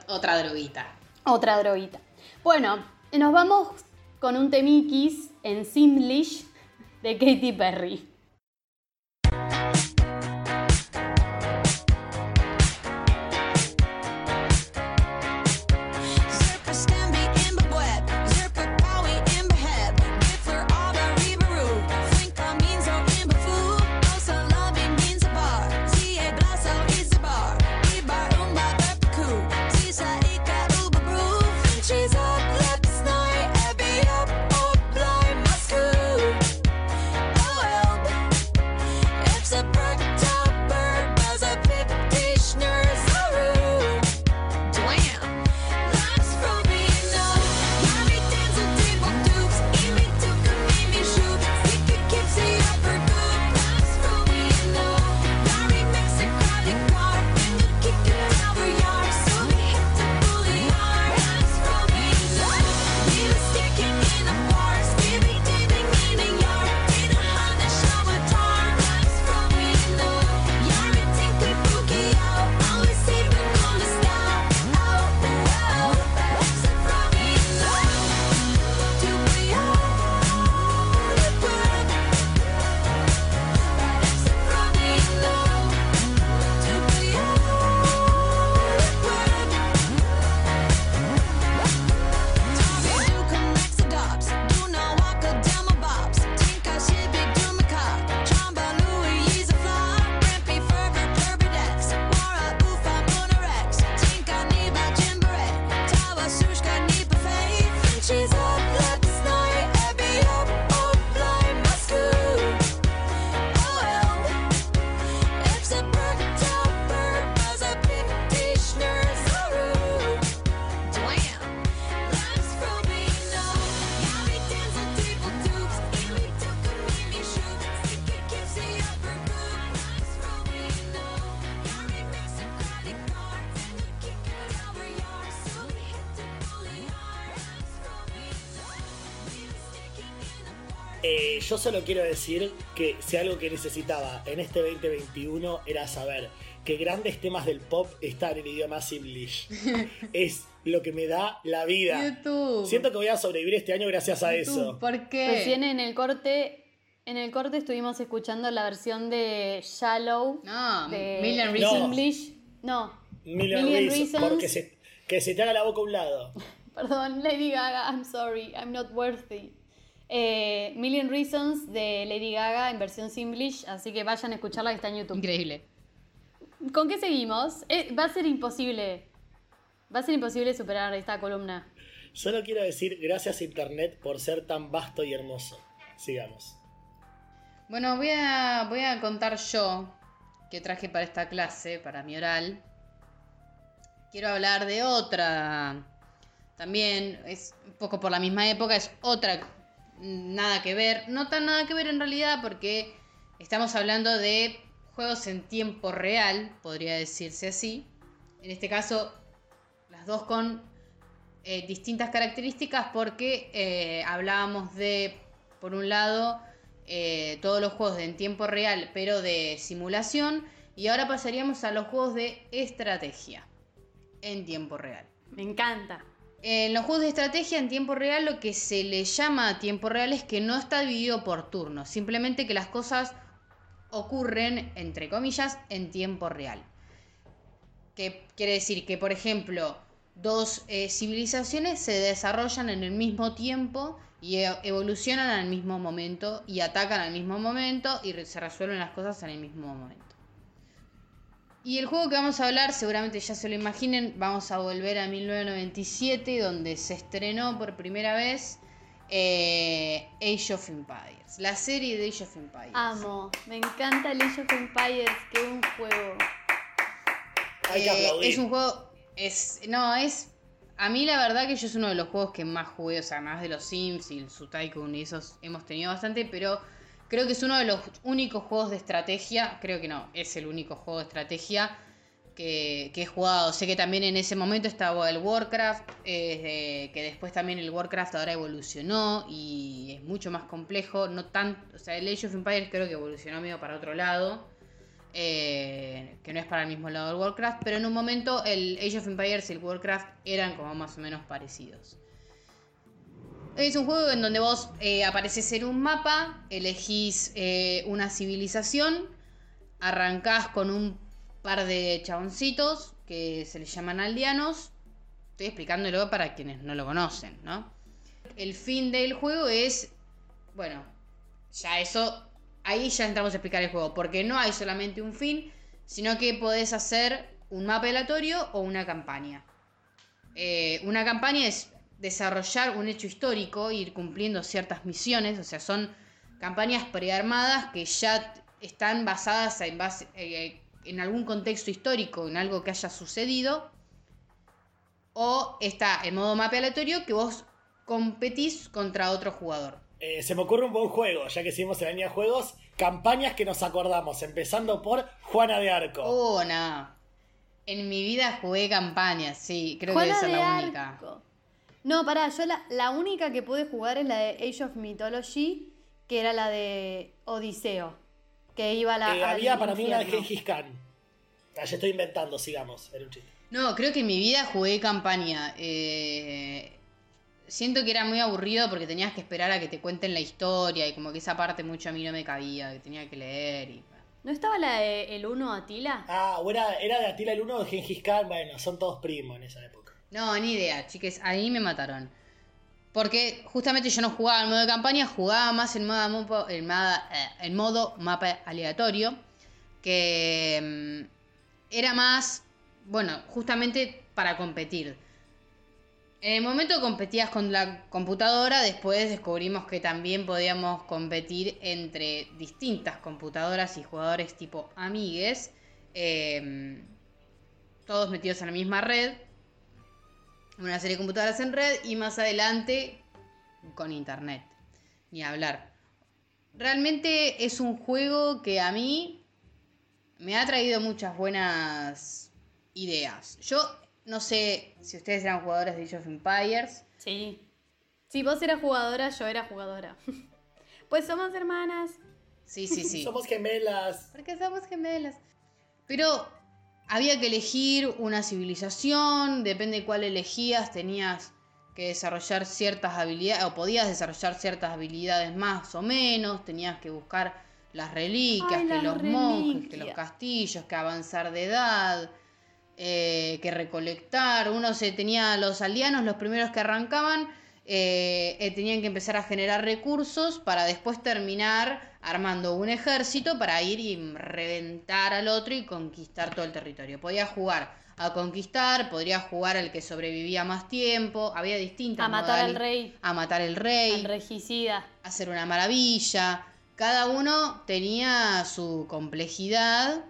D: otra droguita.
B: Otra droguita. Bueno, nos vamos con un temiquis en Simlish de Katy Perry.
C: Yo solo quiero decir que si algo que necesitaba en este 2021 era saber que grandes temas del pop están en idioma simlish. es lo que me da la vida.
D: YouTube.
C: Siento que voy a sobrevivir este año gracias a
D: YouTube,
C: eso.
D: ¿Por qué?
B: Recién en el corte, en el corte estuvimos escuchando la versión de Shallow
D: No,
B: de
D: Million Reasons.
B: English. No,
C: Million,
B: Million
C: Reasons,
B: Reasons.
C: Porque se, que se te haga la boca a un lado.
B: perdón, Lady Gaga, I'm sorry, I'm not worthy. Eh, Million Reasons de Lady Gaga en versión Simlish, así que vayan a escucharla que está en YouTube.
D: Increíble.
B: ¿Con qué seguimos? Eh, va a ser imposible. Va a ser imposible superar esta columna.
C: Solo quiero decir gracias a Internet por ser tan vasto y hermoso. Sigamos.
D: Bueno, voy a, voy a contar yo que traje para esta clase, para mi oral. Quiero hablar de otra. También es un poco por la misma época, es otra. Nada que ver. No tan nada que ver en realidad porque estamos hablando de juegos en tiempo real, podría decirse así. En este caso, las dos con eh, distintas características porque eh, hablábamos de, por un lado, eh, todos los juegos de en tiempo real, pero de simulación, y ahora pasaríamos a los juegos de estrategia en tiempo real.
B: Me encanta.
D: En los juegos de estrategia en tiempo real lo que se le llama tiempo real es que no está dividido por turnos, simplemente que las cosas ocurren, entre comillas, en tiempo real. Que quiere decir que, por ejemplo, dos eh, civilizaciones se desarrollan en el mismo tiempo y e- evolucionan al mismo momento y atacan al mismo momento y se resuelven las cosas en el mismo momento. Y el juego que vamos a hablar, seguramente ya se lo imaginen, vamos a volver a 1997, donde se estrenó por primera vez eh, Age of Empires, la serie de Age of Empires.
B: Amo. Me encanta el Age of Empires. Qué buen juego.
C: Hay que
D: Eh,
C: aplaudir.
D: es un juego. Es, no, es. A mí la verdad que yo es uno de los juegos que más jugué, o sea, más de los Sims y el Su Tycoon y esos hemos tenido bastante, pero creo que es uno de los únicos juegos de estrategia, creo que no, es el único juego de estrategia que, he jugado. Sé que también en ese momento estaba el Warcraft, que después también el Warcraft ahora evolucionó y es mucho más complejo. No tan, o sea, el Age of Empires creo que evolucionó medio para otro lado. eh, que no es para el mismo lado del Warcraft, pero en un momento el Age of Empires y el Warcraft eran como más o menos parecidos. Es un juego en donde vos eh, apareces en un mapa, elegís eh, una civilización, arrancás con un par de chaboncitos que se les llaman aldeanos. Estoy explicándolo para quienes no lo conocen, ¿no? El fin del juego es, bueno, ya eso, ahí ya entramos a explicar el juego, porque no hay solamente un fin, sino que podés hacer un mapa aleatorio o una campaña. Eh, una campaña es desarrollar un hecho histórico, ir cumpliendo ciertas misiones, o sea, son campañas prearmadas que ya están basadas en, base- eh, en algún contexto histórico, en algo que haya sucedido. O está el modo mapa aleatorio que vos competís contra otro jugador.
C: Eh, se me ocurre un buen juego, ya que seguimos en la línea de juegos. Campañas que nos acordamos, empezando por Juana de Arco.
D: Oh, no. En mi vida jugué campañas, sí, creo
A: Juana
D: que debe ser
A: de
D: la única.
A: Arco. No, pará, yo la, la única que pude jugar es la de Age of Mythology, que era la de Odiseo. Que iba a la.
C: Eh, había para mí una de. Gengis Khan. Ah, ya estoy inventando, sigamos. Era un chiste.
D: No, creo que en mi vida jugué campaña. Eh, siento que era muy aburrido porque tenías que esperar a que te cuenten la historia y como que esa parte mucho a mí no me cabía, que tenía que leer y...
A: ¿No estaba la de El Uno Atila?
C: Ah, o era, era de Atila el Uno o de Gengis Khan. Bueno, son todos primos en esa época.
D: No, ni idea, chiques, ahí me mataron. Porque justamente yo no jugaba en modo de campaña, jugaba más en modo, eh, en modo mapa aleatorio, que mm, era más, bueno, justamente para competir. En el momento competías con la computadora, después descubrimos que también podíamos competir entre distintas computadoras y jugadores tipo amigues, eh, todos metidos en la misma red, una serie de computadoras en red y más adelante con internet. Ni hablar. Realmente es un juego que a mí me ha traído muchas buenas ideas. Yo no sé si ustedes eran jugadores de Age of Empires.
A: Sí. Si vos eras jugadora, yo era jugadora. pues somos hermanas.
D: Sí, sí, sí.
C: Somos gemelas.
D: Porque somos gemelas. Pero había que elegir una civilización, depende de cuál elegías, tenías que desarrollar ciertas habilidades, o podías desarrollar ciertas habilidades más o menos, tenías que buscar las reliquias,
A: Ay,
D: que
A: las
D: los monjes, que los castillos, que avanzar de edad, eh, que recolectar. Uno se tenía los aldeanos, los primeros que arrancaban, eh, eh, tenían que empezar a generar recursos para después terminar armando un ejército para ir y reventar al otro y conquistar todo el territorio. Podía jugar a conquistar, podría jugar al que sobrevivía más tiempo, había distintas
A: A matar al rey.
D: A matar al rey
A: Al regicida.
D: hacer una maravilla. Cada uno tenía su complejidad.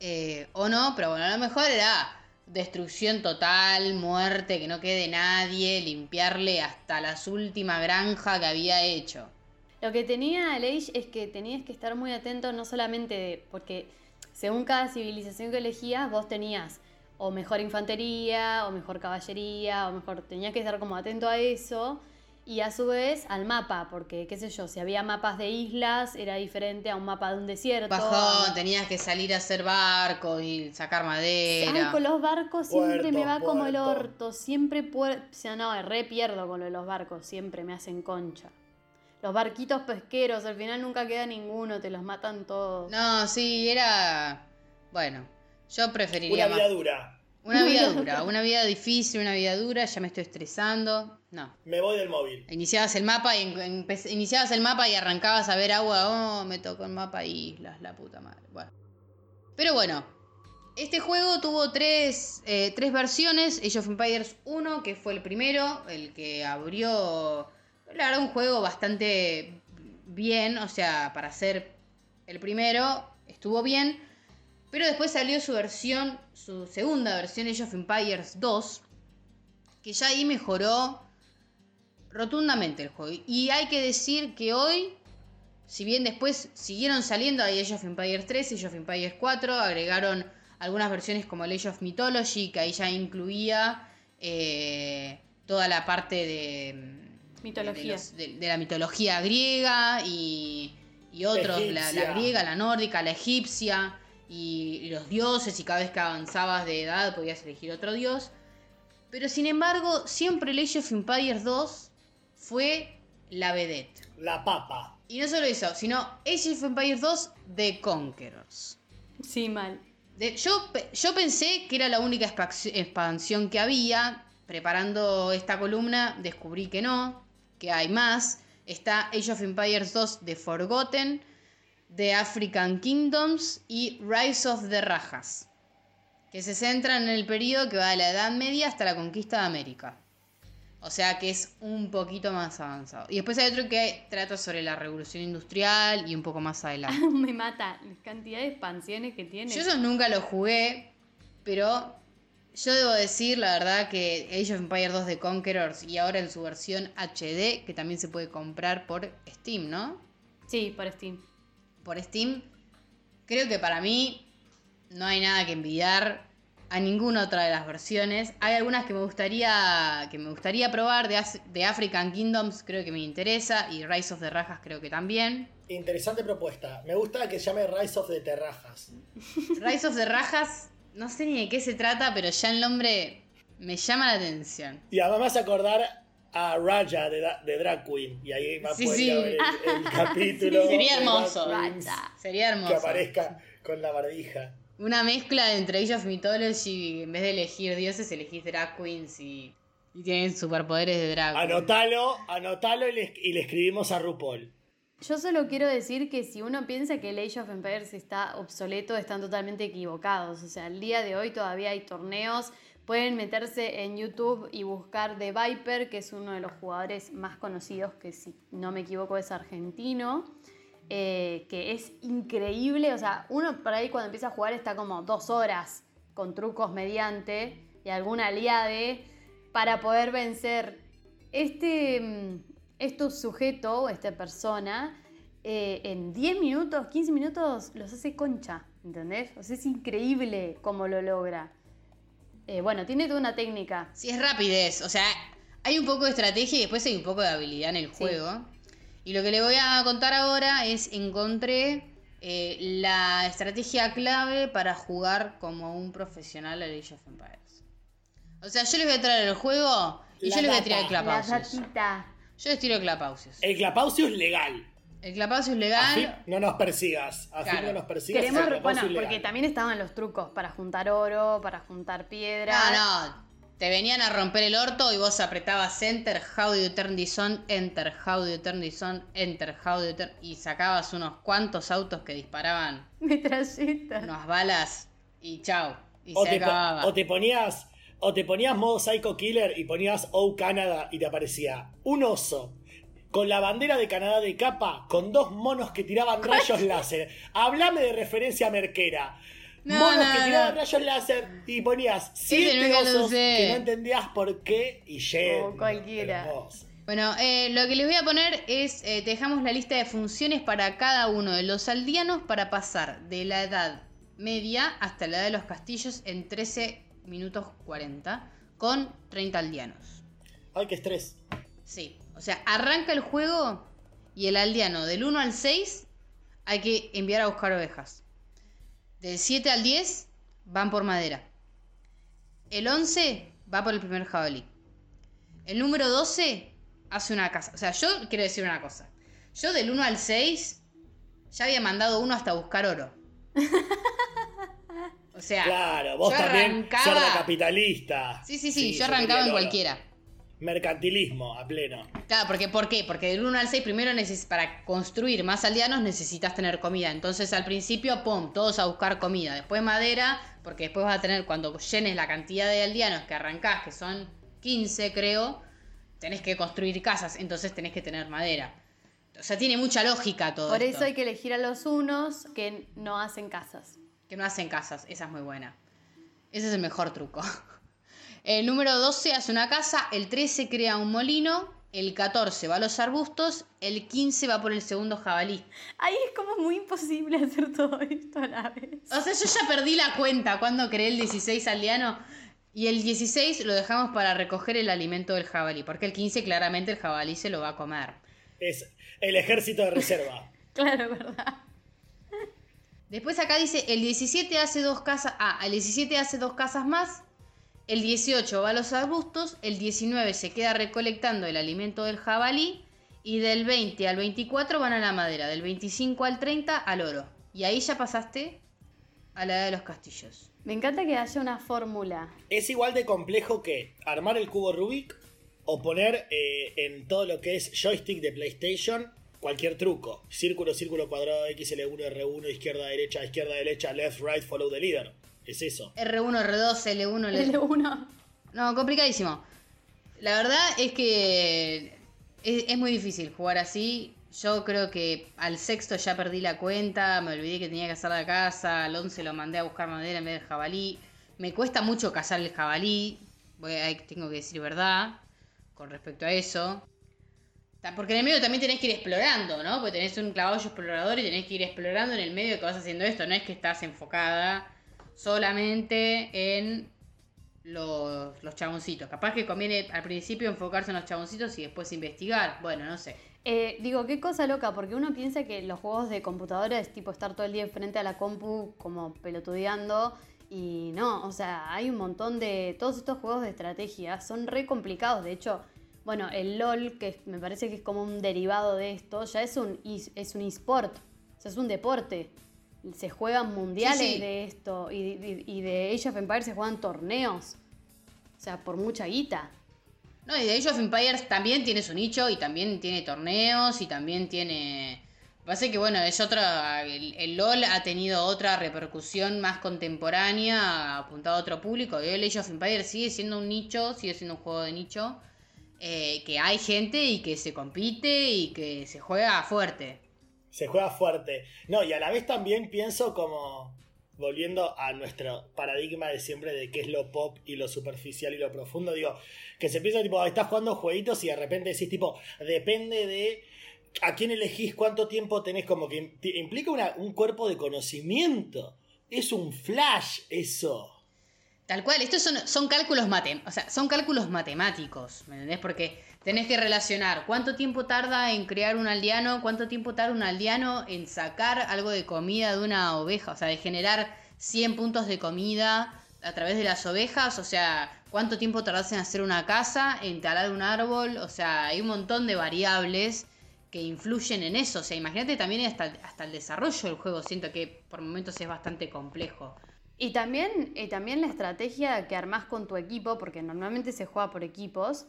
D: eh, o no, pero bueno, a lo mejor era destrucción total, muerte, que no quede nadie, limpiarle hasta las última granja que había hecho.
A: Lo que tenía Age es que tenías que estar muy atento no solamente de, porque según cada civilización que elegías, vos tenías o mejor infantería, o mejor caballería, o mejor, tenías que estar como atento a eso, y a su vez al mapa, porque qué sé yo, si había mapas de islas, era diferente a un mapa de un desierto.
D: Bajón, tenías que salir a hacer barcos y sacar madera.
A: Ay, con los barcos siempre
C: Puerto,
A: me va como el orto. Siempre puer... O sea, no, re pierdo con lo de los barcos. Siempre me hacen concha. Los barquitos pesqueros, al final nunca queda ninguno, te los matan todos.
D: No, sí, era... Bueno, yo preferiría
C: Una
D: más...
C: vida dura.
D: Una vida dura, una vida difícil, una vida dura, ya me estoy estresando. No.
C: Me voy del móvil.
D: Iniciabas el mapa y iniciabas el mapa y arrancabas a ver agua. Oh, me tocó el mapa islas, la puta madre. Bueno. Pero bueno. Este juego tuvo tres, eh, tres versiones. Age of Empires 1, que fue el primero, el que abrió. La verdad, un juego bastante bien. O sea, para ser el primero, estuvo bien. Pero después salió su versión, su segunda versión, Age of Empires 2. Que ya ahí mejoró rotundamente el juego. Y hay que decir que hoy, si bien después siguieron saliendo hay Age of Empires 3, Age of Empires 4, agregaron algunas versiones como el Age of Mythology, que ahí ya incluía eh, toda la parte de
A: Mitología.
D: de, los- de- de la mitología griega y, y otros, la, griega, la nórdica, la egipcia y, los dioses y cada vez que avanzabas de edad podías elegir otro dios. Pero sin embargo, siempre el Age of Empires 2 fue la vedette.
C: La papa.
D: Y no solo eso, sino Age of Empires 2 The Conquerors.
A: Sí, mal.
D: De- yo, yo pensé que era la única expansión que había. Preparando esta columna descubrí que no, que hay más. Está Age of Empires 2 The Forgotten, The African Kingdoms y Rise of the Rajas, que se centran en el periodo que va de la Edad Media hasta la conquista de América. O sea que es un poquito más avanzado. Y después hay otro que trata sobre la revolución industrial y un poco más adelante.
A: Me mata la cantidad de expansiones que tiene.
D: Yo esos nunca los jugué, pero yo debo decir la verdad que Age of Empires 2 de Conquerors y ahora en su versión HD, que también se puede comprar por Steam, ¿no?
A: Sí, por Steam.
D: Por Steam, creo que para mí no hay nada que envidiar a ninguna otra de las versiones. Hay algunas que me gustaría que me gustaría probar de, de African Kingdoms, creo que me interesa y Rise of the Rajas creo que también.
C: Interesante propuesta. Me gusta que se llame Rise of the Terrajas.
D: Rise of the Rajas, no sé ni de qué se trata, pero ya el nombre me llama la atención.
C: Y además acordar a Raja de, de Drag Queen. Y ahí va a poder
D: sí.
C: ver el, el capítulo.
D: Sería hermoso. Sería hermoso.
C: Que aparezca con la barbija.
D: Una mezcla entre Age of Mythology, en vez de elegir dioses, elegís drag queens y, y tienen superpoderes de drag. queen.
C: Anotalo, anotalo y le, y le escribimos a RuPaul.
A: Yo solo quiero decir que si uno piensa que el Age of Empires está obsoleto, están totalmente equivocados. O sea, al día de hoy todavía hay torneos. Pueden meterse en YouTube y buscar The Viper, que es uno de los jugadores más conocidos, que si no me equivoco es argentino. eh, que es increíble. O sea, uno por ahí cuando empieza a jugar está como dos horas con trucos mediante y alguna aliade para poder vencer este, mm, este sujeto, esta persona, eh, en 10 minutos, 15 minutos los hace concha, ¿entendés? O sea, es increíble cómo lo logra. Eh, bueno, tiene toda una técnica.
D: Sí, es rapidez. O sea, hay un poco de estrategia y después hay un poco de habilidad en el
A: Sí.
D: juego. Y lo que le voy a contar ahora es encontré eh, la estrategia clave para jugar como un profesional al Age of Empires. O sea, yo les voy a traer el juego y
C: La
D: yo les voy a tirar el
A: La
D: Clapausius.
A: ratita.
D: Yo les tiro el Clapausius.
C: El Clapausius legal.
D: El Clapausius
C: Afip,
D: legal.
C: no nos persigas.
D: Claro.
C: no nos persigas.
A: Queremos, bueno, porque también estaban los trucos para juntar oro, para juntar piedra.
D: No, no. Te venían a romper el orto y vos apretabas Enter, How do you turn this on, Enter, How do you turn this on, Enter, How do you turn... Y sacabas unos cuantos autos que disparaban
A: Metralleta.
D: unas balas y chao. Y
C: O
D: se
C: te, po-
D: acababa.
C: o te ponías o te ponías modo Psycho Killer y ponías Oh Canada y te aparecía un oso con la bandera de Canadá de capa con dos monos que tiraban rayos láser. Hablame de referencia merquera.
D: No,
C: monos
D: no,
C: que tiraban
D: no.
C: rayos láser y ponías siete osos que no entendías por qué y yendo.
A: O cualquiera.
C: Hermoso.
D: Bueno, eh, lo que les voy a poner es, eh, te dejamos la lista de funciones para cada uno de los aldeanos para pasar de la edad media hasta la edad de los castillos en 13 minutos 40 con 30 aldeanos.
C: Ay, qué estrés.
D: Sí, o sea, arranca el juego y el aldeano del 1 al 6 hay que enviar a buscar ovejas. Del 7 al 10 van por madera. El 11 va por el primer jabalí. El número 12 hace una casa. O sea, yo quiero decir una cosa. Yo del 1 al 6 ya había mandado uno hasta buscar oro. O sea,
C: Claro, vos
D: yo
C: también
D: arrancaba-
C: capitalista.
D: Sí, sí, sí, yo
C: se
D: arrancaba en
C: loro.
D: cualquiera.
C: Mercantilismo a pleno.
D: Claro, porque ¿por qué? Porque del 1 al 6 primero neces- para construir más aldeanos necesitas tener comida. Entonces al principio, pum, todos a buscar comida. Después madera, porque después vas a tener, cuando llenes la cantidad de aldeanos que arrancás, que son 15 creo, tenés que construir casas, entonces tenés que tener madera. O sea, tiene mucha lógica todo
A: Por
D: esto.
A: eso hay que elegir a los unos que no hacen casas.
D: Que no hacen casas, esa es muy buena. Ese es el mejor truco. El número 12 hace una casa, el 13 crea un molino, el 14 va a los arbustos, el 15 va por el segundo jabalí.
A: Ahí es como muy imposible hacer todo esto a la vez.
D: O sea, yo ya perdí la cuenta cuando creé el 16 aldeano. Y el 16 lo dejamos para recoger el alimento del jabalí. Porque el 15 claramente el jabalí se lo va a comer.
C: Es el ejército de reserva.
A: Claro, verdad.
D: Después acá dice, el 17 hace dos casas... Ah, el 17 hace dos casas más. El 18 va a los arbustos. El 19 se queda recolectando el alimento del jabalí. Y del 20 al 24 van a la madera. Del 25 al 30 al oro. Y ahí ya pasaste a la edad de los castillos.
A: Me encanta que haya una fórmula.
C: Es igual de complejo que armar el cubo Rubik o poner eh, en todo lo que es joystick de PlayStation cualquier truco. Círculo, círculo, cuadrado, XL1, R1, izquierda, derecha, izquierda, derecha, left, right, follow the leader. Es eso.
D: R1, R2, L1, L2.
A: L1.
D: No, complicadísimo. La verdad es que es, es muy difícil jugar así. Yo creo que al sexto ya perdí la cuenta, me olvidé que tenía que hacer la casa, al 11 lo mandé a buscar madera en vez del jabalí. Me cuesta mucho cazar el jabalí, voy a- tengo que decir verdad con respecto a eso. Porque en el medio también tenés que ir explorando, ¿no? Porque tenés un caballo explorador y tenés que ir explorando en el medio que vas haciendo esto. No es que estás enfocada solamente en los, los chaboncitos. Capaz que conviene al principio enfocarse en los chaboncitos y después investigar. Bueno, no sé.
A: Eh, digo, qué cosa loca, porque uno piensa que los juegos de computadora es tipo estar todo el día frente a la compu como pelotudeando. Y no, o sea, hay un montón de. Todos estos juegos de estrategia son re complicados. De hecho, bueno, el LOL, que me parece que es como un derivado de esto, ya es un, es un eSport. O sea, es un deporte. Se juegan mundiales
D: Sí, sí.
A: de esto. Y, y- y de Age of Empires se juegan torneos. O sea, por mucha guita.
D: No, y de Age of Empires también tiene su nicho y también tiene torneos y también tiene... Pasa que bueno, es otra... El, el LOL ha tenido otra repercusión más contemporánea, apuntado a otro público. Y el Age of Empires sigue siendo un nicho, sigue siendo un juego de nicho. eh, que hay gente y que se compite y que se juega fuerte.
C: Se juega fuerte. No, y a la vez también pienso como, volviendo a nuestro paradigma de siempre de qué es lo pop y lo superficial y lo profundo, digo, que se piensa tipo, estás jugando jueguitos y de repente decís tipo, depende de a quién elegís, cuánto tiempo tenés, como que im- implica un cuerpo de conocimiento. Es un flash eso.
D: Tal cual, estos son, son cálculos matem o sea, son cálculos matemáticos, ¿me entendés? Porque tenés que relacionar cuánto tiempo tarda en crear un aldeano, cuánto tiempo tarda un aldeano en sacar algo de comida de una oveja, o sea, de generar 100 puntos de comida a través de las ovejas, o sea, cuánto tiempo tardás en hacer una casa, en talar un árbol, o sea, hay un montón de variables que influyen en eso, o sea, imagínate también hasta, hasta el desarrollo del juego, siento que por momentos es bastante complejo.
A: Y también, y también la estrategia que armás con tu equipo, porque normalmente se juega por equipos,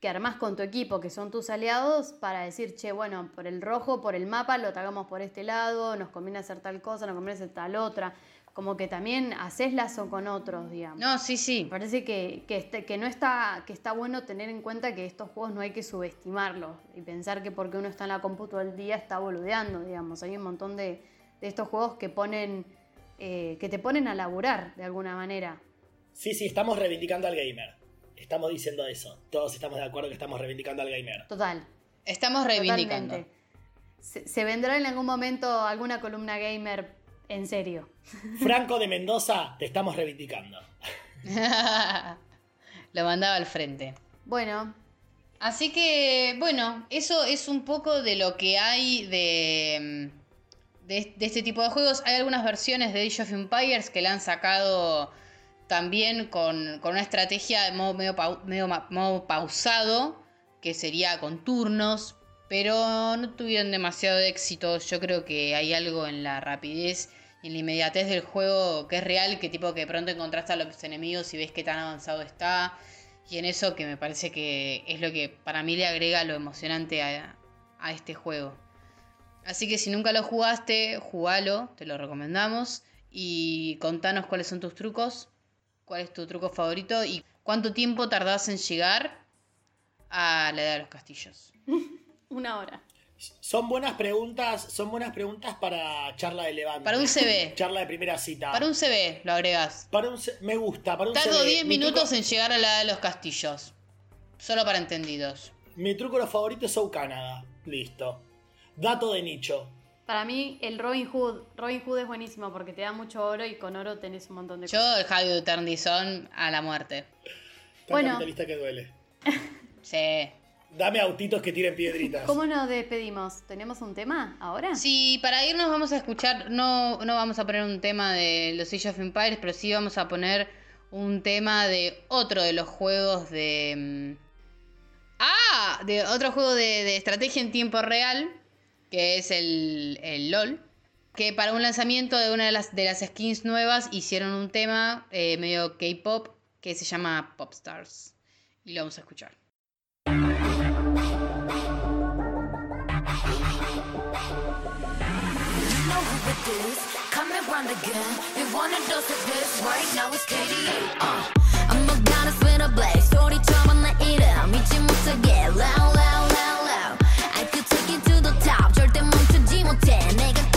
A: que armás con tu equipo, que son tus aliados, para decir, che, bueno, por el rojo, por el mapa, lo atacamos por este lado, nos conviene hacer tal cosa, nos conviene hacer tal otra. Como que también haces lazo con otros, digamos.
D: No, sí, sí.
A: Me parece que, que, este- que no está, que está bueno tener en cuenta que estos juegos no hay que subestimarlos y pensar que porque uno está en la compu todo el día está boludeando, digamos. Hay un montón de, de estos juegos que ponen, eh, que te ponen a laburar de alguna manera.
C: Sí, sí, estamos reivindicando al gamer. Estamos diciendo eso. Todos estamos de acuerdo que estamos reivindicando al gamer.
A: Total.
D: Estamos reivindicando.
A: Totalmente. Se, se vendrá en algún momento alguna columna gamer en serio.
C: Franco de Mendoza, te estamos reivindicando.
D: Lo mandaba al frente.
A: Bueno,
D: Así que, bueno, eso es un poco de lo que hay de, de, de este tipo de juegos. Hay algunas versiones de Age of Empires que la han sacado también con, con una estrategia de modo medio, medio modo pausado, que sería con turnos, pero no tuvieron demasiado éxito. Yo creo que hay algo en la rapidez y en la inmediatez del juego que es real, que tipo que de pronto encontraste a los enemigos y ves qué tan avanzado está. Y en eso que me parece que es lo que para mí le agrega lo emocionante a, a este juego. Así que si nunca lo jugaste, jugalo, te lo recomendamos. Y contanos cuáles son tus trucos, cuál es tu truco favorito y cuánto tiempo tardás en llegar a la edad de los castillos.
A: una hora.
C: Son buenas preguntas, son buenas preguntas para charla de levante.
D: Para un CV.
C: Charla de primera cita.
D: Para un CV lo agregás.
C: Para un me gusta, para un
D: Tardo
C: CV.
D: 10
C: Mi
D: minutos
C: truco-
D: en llegar a la edad de los castillos. Solo para entendidos.
C: Mi truco favorito es So Canada. Listo. Dato de nicho.
A: Para mí, el Robin Hood. Robin Hood es buenísimo porque te da mucho oro y con oro tenés un montón de
D: Yo,
A: cosas.
D: el Javi Duternizón a la muerte.
C: Tan
A: Bueno.
C: capitalista que duele.
D: Sí.
C: Dame autitos que tiren piedritas.
A: ¿Cómo nos despedimos? ¿Tenemos un tema ahora?
D: Sí, para irnos vamos a escuchar, no, no vamos a poner un tema de los Age of Empires, pero sí vamos a poner un tema de otro de los juegos de... mm, Ah, de otro juego de, de estrategia en tiempo real, que es el, el LOL, que para un lanzamiento de una de las, de las skins nuevas hicieron un tema eh, medio K-pop que se llama Popstars. Y lo vamos a escuchar.
B: I could take to the top 절대 멈추지 못해. 내가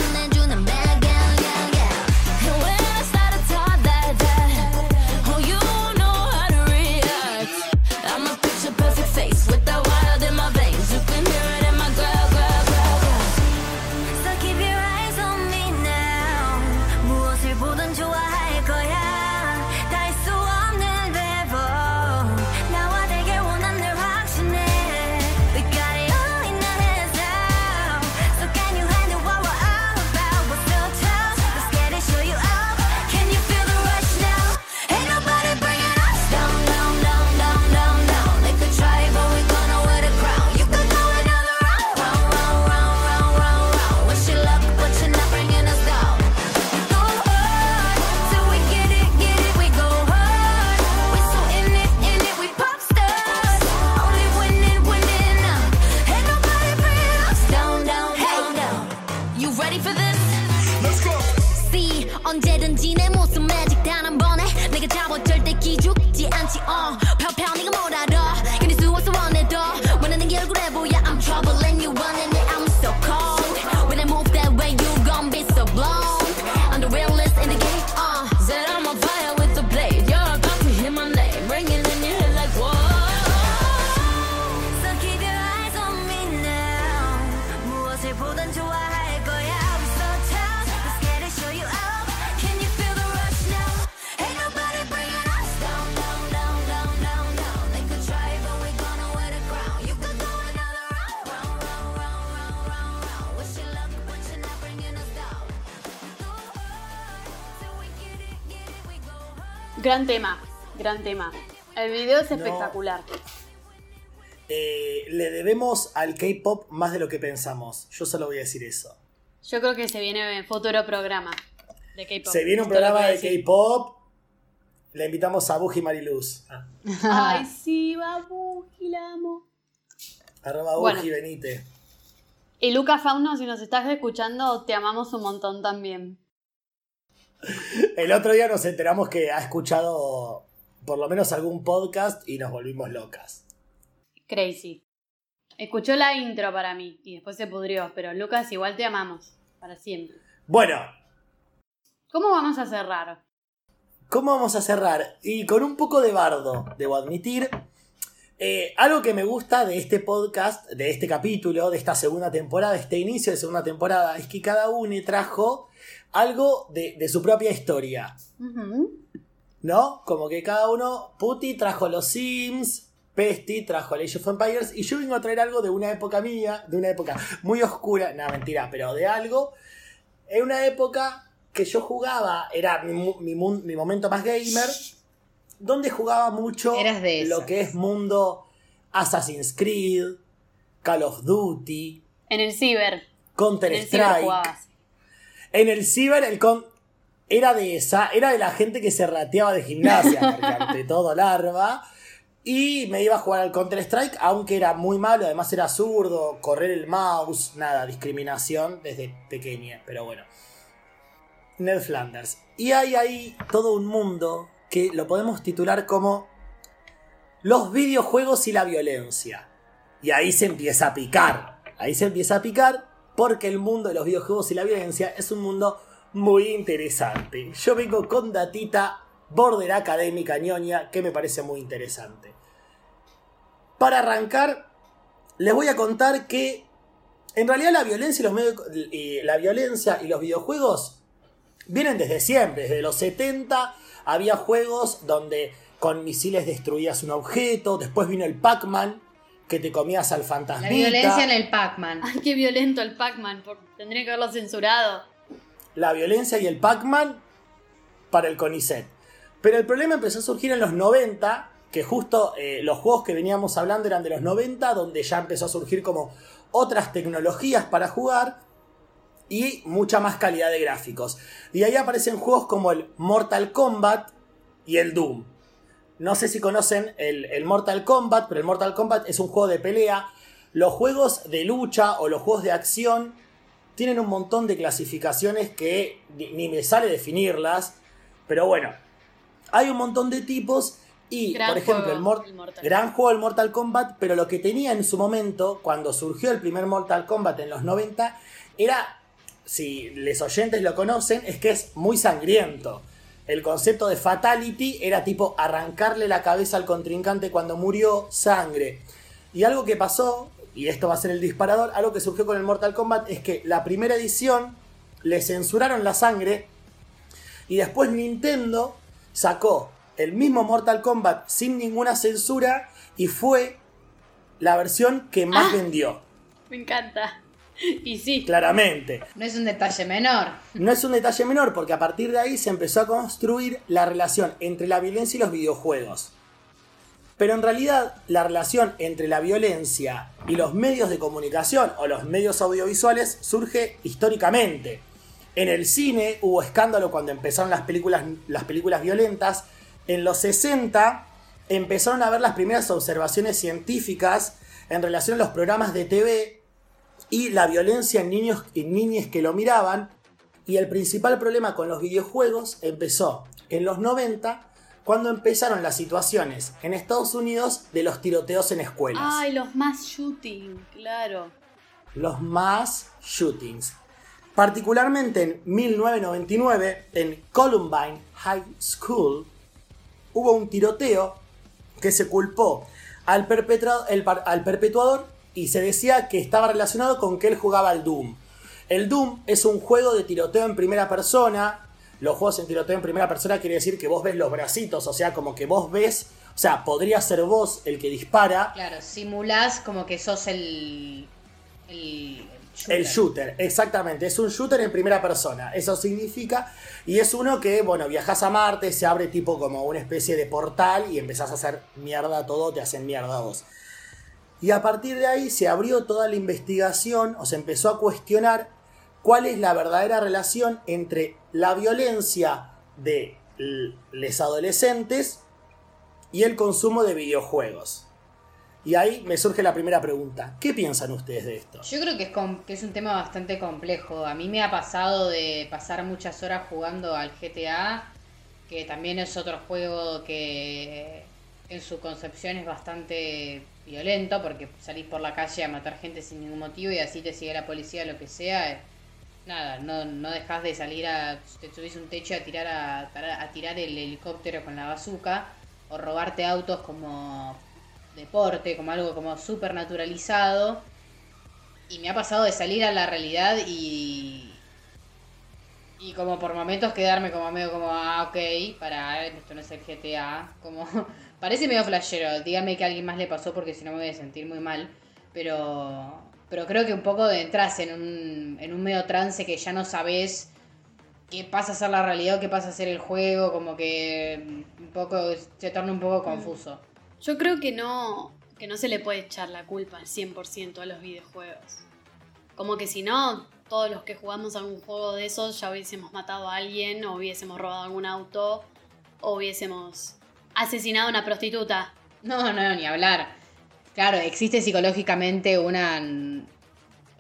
A: es
C: No.
A: espectacular.
C: Eh, le debemos al K-pop más de lo que pensamos. Yo solo voy a decir eso.
A: Yo creo que se viene futuro programa de K-pop.
C: Se viene un programa de. K-pop. Le invitamos a Buji Mariluz. Ah,
A: Ay, sí, babu, la amo.
C: arroba
A: Bueno.
C: Buji, venite.
A: Y Luca Fauno, si nos estás escuchando, te amamos un montón también.
C: El otro día nos enteramos que ha escuchado por lo menos algún podcast y nos volvimos locas.
A: Crazy. Escuchó la intro para mí y después se pudrió, pero Lucas, igual te amamos. Para siempre.
C: Bueno,
A: ¿Cómo vamos a cerrar?
C: ¿cómo vamos a cerrar? Y con un poco de bardo, debo admitir. Eh, algo que me gusta de este podcast, de este capítulo, de esta segunda temporada, este inicio de segunda temporada, es que cada uno trajo algo de, de su propia historia. ¿No? Como que cada uno, Puti trajo los Sims, Pesti trajo Age of Empires, y yo vengo a traer algo de una época mía, de una época muy oscura, no, mentira, pero de algo, en una época que yo jugaba, era mi, mi momento más gamer, donde jugaba mucho
D: Eras de
C: lo que es mundo Assassin's Creed, Call of Duty,
A: En el ciber.
C: Counter
A: En el ciber
C: Strike. En el ciber, el con... era de esa, era de la gente que se rateaba de gimnasia, porque ante todo larva. Y me iba a jugar al Counter Strike, aunque era muy malo, además era zurdo, correr el mouse, nada, discriminación desde pequeña, pero bueno. Ned Flanders. Y hay ahí todo un mundo que lo podemos titular como los videojuegos y la violencia. Y ahí se empieza a picar. Ahí se empieza a picar porque el mundo de los videojuegos y la violencia es un mundo muy interesante. Yo vengo con datita border académica ñoña que me parece muy interesante. Para arrancar, les voy a contar que en realidad la violencia y los medios, y la violencia y los videojuegos vienen desde siempre, desde los 70 había juegos donde con misiles destruías un objeto, después vino el Pac-Man que te comías al
D: La
C: fantasmita.
D: violencia en el Pac-Man.
A: Ay, qué violento el Pac-Man. Tendría que haberlo censurado.
C: La violencia y el Pac-Man para el CONICET. Pero el problema empezó a surgir en los 90, que justo eh, los juegos que veníamos hablando eran de los 90, donde ya empezó a surgir como otras tecnologías para jugar y mucha más calidad de gráficos. Y ahí aparecen juegos como el Mortal Kombat y el Doom. No sé si conocen el, el Mortal Kombat, pero el Mortal Kombat es un juego de pelea. Los juegos de lucha o los juegos de acción tienen un montón de clasificaciones que ni, me sale definirlas. Pero bueno, hay un montón de tipos y,
A: Gran
C: por ejemplo,
A: juego,
C: el, Mor-
A: el Mortal
C: gran juego el Mortal Kombat, pero lo que tenía en su momento, cuando surgió el primer Mortal Kombat en los 90, era, si les oyentes lo conocen, es que es muy sangriento. El concepto de fatality era tipo arrancarle la cabeza al contrincante cuando murió, sangre. Y algo que pasó, y esto va a ser el disparador, algo que surgió con el Mortal Kombat es que la primera edición le censuraron la sangre y después Nintendo sacó el mismo Mortal Kombat sin ninguna censura y fue la versión que más
A: Ah.
C: vendió,
A: Me encanta. Y sí.
C: claramente.
D: No es un detalle menor.
C: No es un detalle menor porque a partir de ahí se empezó a construir la relación entre la violencia y los videojuegos. Pero en realidad la relación entre la violencia y los medios de comunicación o los medios audiovisuales surge históricamente. En el cine hubo escándalo cuando empezaron las películas, las películas violentas. En los 60 empezaron a ver las primeras observaciones científicas en relación a los programas de TV y la violencia en niños y niñas que lo miraban. Y el principal problema con los videojuegos empezó en los 90, cuando empezaron las situaciones en Estados Unidos de los tiroteos en escuelas.
A: Ay, los más shooting, claro.
C: Los más shootings. Particularmente en 1999, en Columbine High School, hubo un tiroteo que se culpó al, el al perpetuador y se decía que estaba relacionado con que él jugaba al Doom. El Doom es un juego de tiroteo en primera persona. Los juegos en tiroteo en primera persona quiere decir que vos ves los bracitos, o sea, como que vos ves, o sea, podría ser vos el que dispara.
D: Claro, simulás como que sos el. El,
C: El shooter, exactamente. Es un shooter en primera persona. Eso significa. Y es uno que, bueno, viajas a Marte, se abre tipo como una especie de portal y empezás a hacer mierda todo, te hacen mierda vos. Y a partir de ahí se abrió toda la investigación o se empezó a cuestionar cuál es la verdadera relación entre la violencia de los adolescentes y el consumo de videojuegos. Y ahí me surge la primera pregunta. ¿Qué piensan ustedes de esto?
D: Yo creo que es, que es un tema bastante complejo. A mí me ha pasado de pasar muchas horas jugando al GTA, que también es otro juego que en su concepción es bastante violento, porque salís por la calle a matar gente sin ningún motivo y así te sigue la policía, lo que sea. Nada, no, no dejas de salir a. Te subís un techo a tirar, a, a tirar el helicóptero con la bazooka o robarte autos como deporte, como algo como súper naturalizado. Y me ha pasado de salir a la realidad y. Y como por momentos quedarme como medio como, ah, ok, para, esto no es el GTA. Como, parece medio flashero. Dígame que a alguien más le pasó porque si no me voy a sentir muy mal. Pero, pero creo que un poco de entras en un, en un medio trance que ya no sabes qué pasa a ser la realidad o qué pasa a ser el juego. Como que un poco se torna un poco confuso.
A: Yo creo que no, que no se le puede echar la culpa al 100% a los videojuegos. Como que si no, todos los que jugamos algún juego de esos ya hubiésemos matado a alguien, o hubiésemos robado algún auto, o hubiésemos asesinado a una prostituta.
D: No, no, ni hablar. Claro, existe psicológicamente una,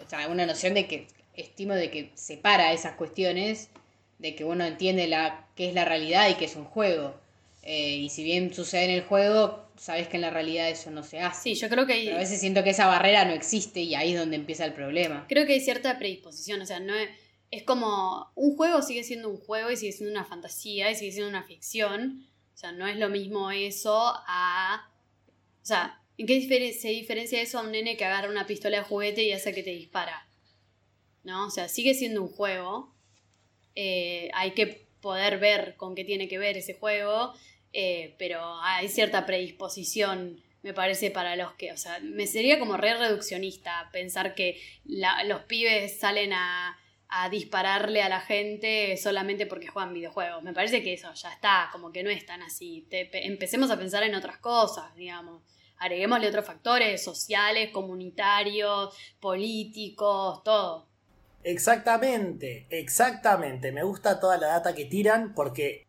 D: o sea, una noción de que estimo de que separa esas cuestiones, de que uno entiende la qué es la realidad y qué es un juego. Eh, y si bien sucede en el juego, sabes que en la realidad eso no se hace.
A: Sí, yo creo que hay,
D: Pero a veces siento que esa barrera no existe y ahí es donde empieza el problema.
A: creo que hay cierta predisposición. O sea, no es, es como un juego sigue siendo un juego y sigue siendo una fantasía y sigue siendo una ficción. O sea, no es lo mismo eso a. O sea, ¿En qué se diferencia eso a un nene que agarra una pistola de juguete y hace que te dispara? ¿No? O sea, sigue siendo un juego. Eh, hay que poder ver con qué tiene que ver ese juego, eh, pero hay cierta predisposición, me parece, para los que, o sea, me sería como re reduccionista pensar que los pibes salen a, dispararle a la gente solamente porque juegan videojuegos. Me parece que eso ya está, como que no es tan así. Te- pe- empecemos a pensar en otras cosas, digamos. Agreguémosle otros factores sociales, comunitarios, políticos, todo.
C: Exactamente, exactamente. Me gusta toda la data que tiran porque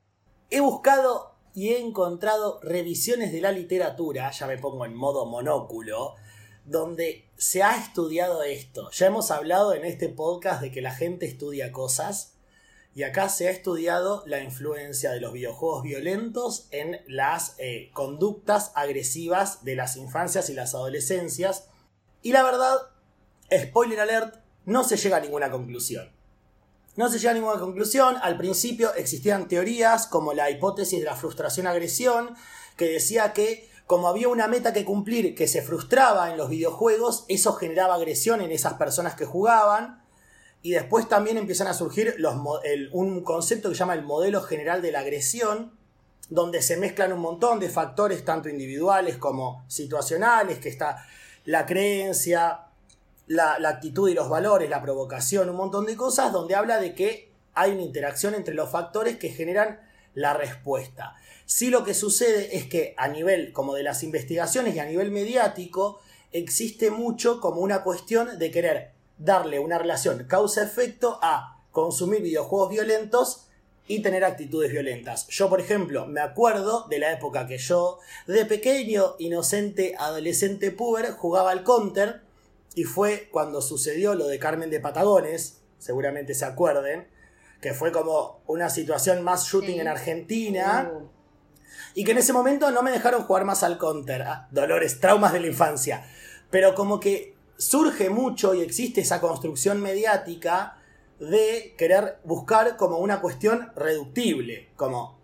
C: he buscado y he encontrado revisiones de la literatura, ya me pongo en modo monóculo, donde se ha estudiado esto. Ya hemos hablado en este podcast de que la gente estudia cosas y acá se ha estudiado la influencia de los videojuegos violentos en las eh, conductas agresivas de las infancias y las adolescencias. Y la verdad, spoiler alert, no se llega a ninguna conclusión. No se llega a ninguna conclusión. Al principio existían teorías como la hipótesis de la frustración-agresión, que decía que como había una meta que cumplir que se frustraba en los videojuegos, eso generaba agresión en esas personas que jugaban. Y después también empiezan a surgir un concepto que se llama el modelo general de la agresión, donde se mezclan un montón de factores, tanto individuales como situacionales, que está la creencia, la, la actitud y los valores, la provocación, un montón de cosas, donde habla de que hay una interacción entre los factores que generan la respuesta. Sí lo que sucede es que a nivel como de las investigaciones y a nivel mediático existe mucho como una cuestión de querer darle una relación causa-efecto a consumir videojuegos violentos y tener actitudes violentas. Yo, por ejemplo, me acuerdo de la época que yo, de pequeño, inocente, adolescente, puber, jugaba al counter y fue cuando sucedió lo de Carmen de Patagones, seguramente se acuerden, que fue como una situación más shooting
D: Sí.
C: en Argentina.
D: Uh,
C: Y que en ese momento no me dejaron jugar más al counter. Ah, dolores, traumas de la infancia. Pero como que surge mucho y existe esa construcción mediática de querer buscar como una cuestión reductible. Como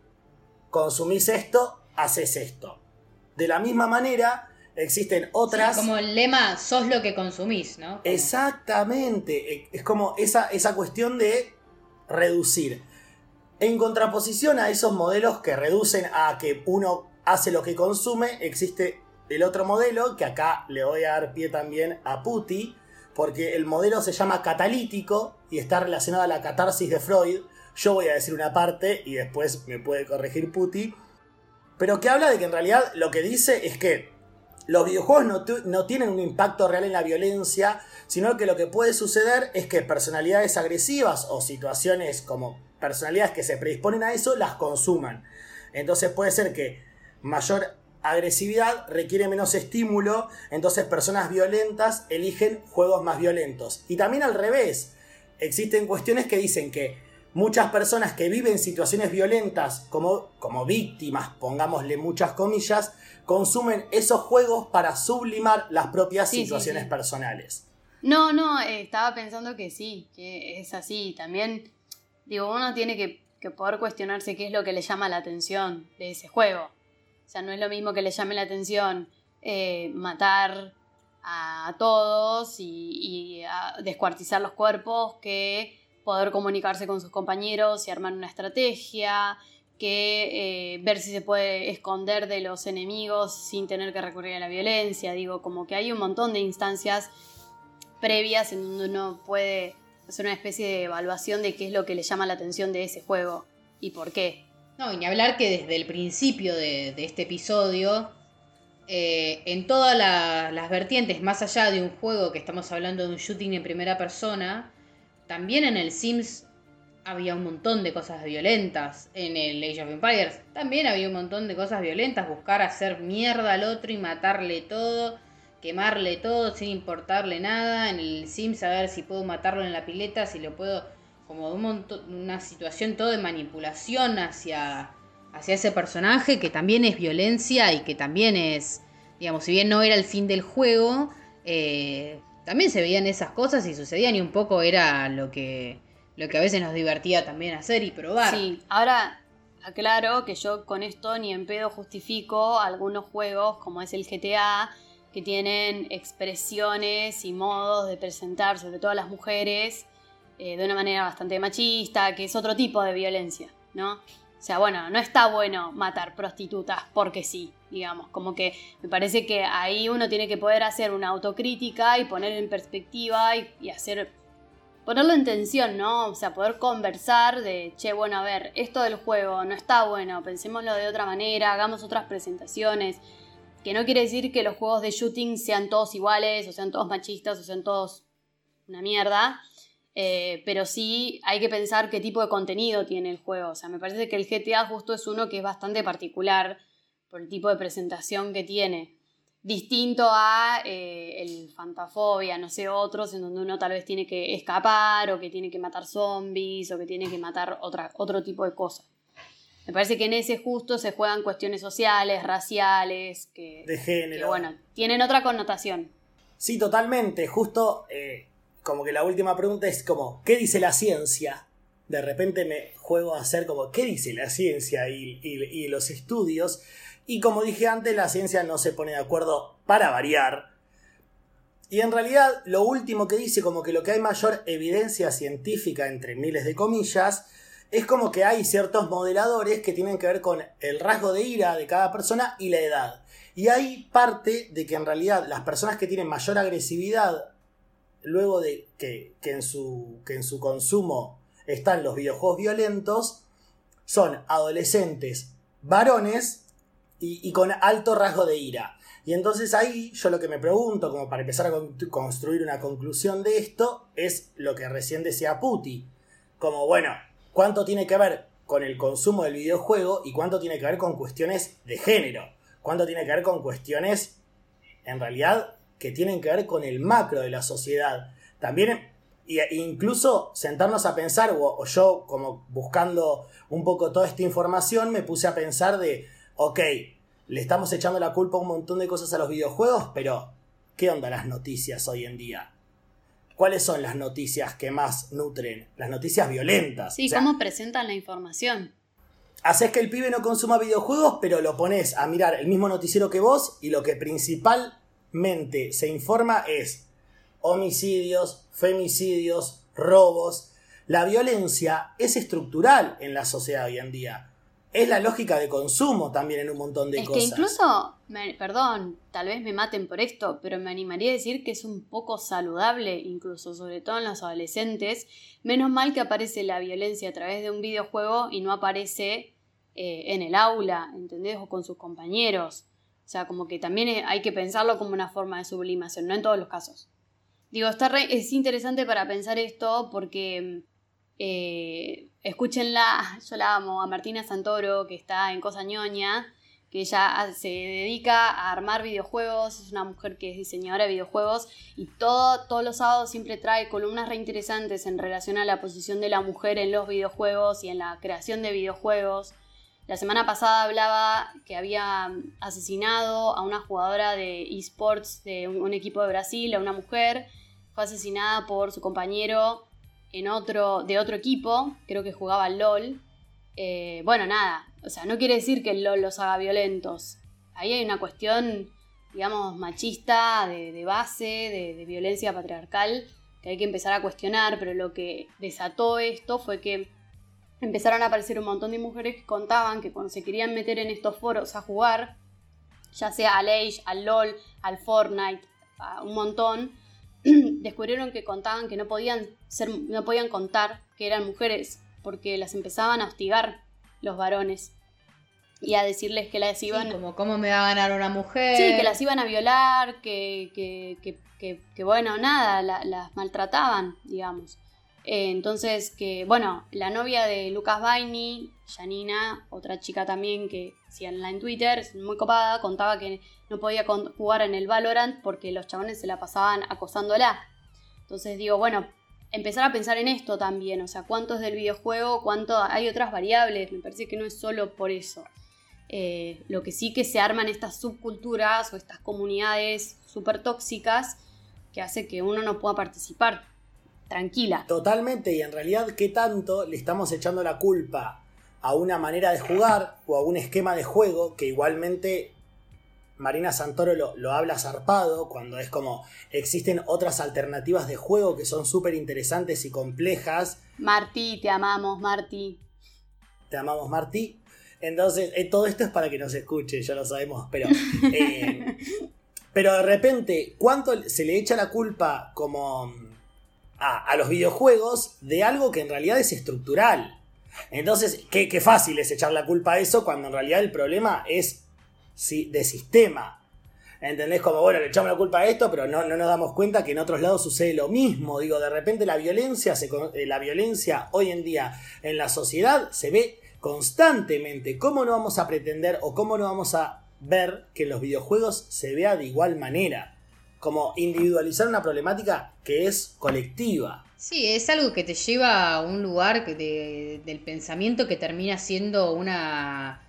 C: consumís esto, haces esto. De la misma manera, existen otras...
D: como el lema, sos lo que consumís, ¿no? Como-
C: Exactamente. E- Es como esa, esa cuestión de reducir. En contraposición a esos modelos que reducen a que uno hace lo que consume, existe el otro modelo, que acá le voy a dar pie también a Putti, porque el modelo se llama catalítico y está relacionado a la catarsis de Freud. Yo voy a decir una parte y después me puede corregir Putti. Pero que habla de que en realidad lo que dice es que los videojuegos no, no tienen un impacto real en la violencia, sino que lo que puede suceder es que personalidades agresivas o situaciones como personalidades que se predisponen a eso las consuman. Entonces puede ser que mayor agresividad requiere menos estímulo, entonces personas violentas eligen juegos más violentos. Y también al revés, existen cuestiones que dicen que muchas personas que viven situaciones violentas como, como víctimas, pongámosle muchas comillas, consumen esos juegos para sublimar las propias
A: Sí, sí,
C: situaciones
A: sí.
C: personales.
A: No, no, eh, estaba pensando que sí, que es así. También, digo, uno tiene que, que poder cuestionarse qué es lo que le llama la atención de ese juego. O sea, no es lo mismo que le llame la atención eh, matar a todos y, descuartizar los cuerpos que poder comunicarse con sus compañeros y armar una estrategia, que eh, ver si se puede esconder de los enemigos sin tener que recurrir a la violencia. Digo, como que hay un montón de instancias previas en donde uno puede hacer una especie de evaluación de qué es lo que le llama la atención de ese juego y por qué.
D: No, y ni hablar que desde el principio de, este episodio, eh, en todas la- las vertientes, más allá de un juego que estamos hablando de un shooting en primera persona, también en el Sims había un montón de cosas violentas. En el Age of Empires también había un montón de cosas violentas. Buscar hacer mierda al otro y matarle todo, quemarle todo sin importarle nada. En el Sims saber si puedo matarlo en la pileta, si lo puedo como un montón, una situación todo de manipulación hacia, hacia ese personaje que también es violencia y que también es, digamos, si bien no era el fin del juego, eh, también se veían esas cosas y sucedían y un poco era lo que, lo que a veces nos divertía también hacer y probar.
A: Sí, ahora aclaro que yo con esto ni en pedo justifico algunos juegos como es el GTA que tienen expresiones y modos de presentar, sobre todo a las mujeres, eh, de una manera bastante machista, que es otro tipo de violencia, ¿no? O sea, bueno, no está bueno matar prostitutas porque sí, digamos, como que me parece que ahí uno tiene que poder hacer una autocrítica y poner en perspectiva y, y hacer, ponerlo en tensión, ¿no? O sea, poder conversar de, che, bueno, a ver, esto del juego no está bueno, pensémoslo de otra manera, hagamos otras presentaciones, que no quiere decir que los juegos de shooting sean todos iguales, o sean todos machistas, o sean todos una mierda. Eh, pero sí hay que pensar qué tipo de contenido tiene el juego. O sea, me parece que el GTA justo es uno que es bastante particular por el tipo de presentación que tiene. Distinto a eh, el Fantafobia, no sé, otros en donde uno tal vez tiene que escapar o que tiene que matar zombies o que tiene que matar otra, otro tipo de cosas. Me parece que en ese justo se juegan cuestiones sociales, raciales, que,
C: De género.
A: que, bueno, tienen otra connotación.
C: Sí, totalmente. Justo eh, como que la última pregunta es como, ¿qué dice la ciencia? De repente me juego a hacer como, ¿qué dice la ciencia y, y- y los estudios? Y como dije antes, la ciencia no se pone de acuerdo para variar. Y en realidad lo último que dice, como que lo que hay mayor evidencia científica, entre miles de comillas, es como que hay ciertos modeladores que tienen que ver con el rasgo de ira de cada persona y la edad. Y hay parte de que en realidad las personas que tienen mayor agresividad, luego de que, que en, su, que en su consumo están los videojuegos violentos, son adolescentes varones y, con alto rasgo de ira. Y entonces ahí yo lo que me pregunto, como para empezar a con- construir una conclusión de esto, es lo que recién decía Puti. Como, bueno, ¿cuánto tiene que ver con el consumo del videojuego y cuánto tiene que ver con cuestiones de género? ¿Cuánto tiene que ver con cuestiones, en realidad, que tienen que ver con el macro de la sociedad? También, y- e incluso sentarnos a pensar, o, yo como buscando un poco toda esta información, me puse a pensar de, ok, le estamos echando la culpa a un montón de cosas a los videojuegos, pero ¿qué onda las noticias hoy en día? ¿Cuáles son las noticias que más nutren? Las noticias violentas.
A: Sí,
C: O sea,
A: cómo presentan la información.
C: Haces que el pibe no consuma videojuegos, pero lo pones a mirar el mismo noticiero que vos y lo que principalmente se informa es homicidios, femicidios, robos. La violencia es estructural en la sociedad hoy en día. Es la lógica de consumo también en un montón de
A: es
C: cosas.
A: que incluso, me- perdón, tal vez me maten por esto, pero me animaría a decir que es un poco saludable, incluso, sobre todo en los adolescentes. Menos mal que aparece la violencia a través de un videojuego y no aparece eh, en el aula, ¿entendés? O con sus compañeros. O sea, como que también es- hay que pensarlo como una forma de sublimación, no en todos los casos. Digo, está re- es interesante para pensar esto porque eh, escúchenla, yo la amo, a Martina Santoro, que está en Cosa Ñoña, que ella se dedica a armar videojuegos, es una mujer que es diseñadora de videojuegos y todo, todos los sábados siempre trae columnas reinteresantes en relación a la posición de la mujer en los videojuegos y en la creación de videojuegos. La semana pasada hablaba que había asesinado a una jugadora de esports de un, equipo de Brasil, a una mujer, fue asesinada por su compañero en otro, de otro equipo, creo que jugaba al LOL. Eh, bueno, nada, o sea, no quiere decir que el LOL los haga violentos. Ahí hay una cuestión, digamos, machista, de, base, de violencia patriarcal, que hay que empezar a cuestionar, pero lo que desató esto fue que empezaron a aparecer un montón de mujeres que contaban que cuando se querían meter en estos foros a jugar, ya sea al Age, al LOL, al Fortnite, a un montón, descubrieron que contaban que no podían ser, no podían contar que eran mujeres, porque las empezaban a hostigar los varones y a decirles que las iban
D: Sí, como cómo me va a ganar una mujer.
A: Sí, que las iban a violar, que, que, que, bueno, nada, la- las maltrataban, digamos. Eh, entonces, que bueno, la novia de Lucas Baini, Janina, otra chica también que síganla en Twitter, muy copada, contaba que no podía jugar en el Valorant porque los chabones se la pasaban acosándola. Entonces digo, bueno, empezar a pensar en esto también, o sea, cuánto es del videojuego, cuánto hay otras variables, me parece que no es solo por eso. Eh, lo que sí que se arman estas subculturas o estas comunidades súper tóxicas que hace que uno no pueda participar tranquila.
C: Totalmente, y en realidad, ¿qué tanto le estamos echando la culpa a una manera de jugar o a un esquema de juego que igualmente Marina Santoro lo, lo habla zarpado, cuando es como existen otras alternativas de juego que son súper interesantes y complejas.
A: Martí, te amamos, Martí.
C: Te amamos, Martí. Entonces, eh, todo esto es para que nos escuche, ya lo sabemos, pero. eh, pero de repente, ¿cuánto se le echa la culpa como a, los videojuegos de algo que en realidad es estructural? Entonces, qué, fácil es echar la culpa a eso cuando en realidad el problema es si- de sistema. ¿Entendés? Como, bueno, le echamos la culpa a esto, pero no, no nos damos cuenta que en otros lados sucede lo mismo. Digo, de repente la violencia, eh, la violencia hoy en día en la sociedad se ve constantemente. ¿Cómo no vamos a pretender o cómo no vamos a ver que los videojuegos se vea de igual manera? Como individualizar una problemática que es colectiva.
D: Sí, es algo que te lleva a un lugar de- del pensamiento que termina siendo una,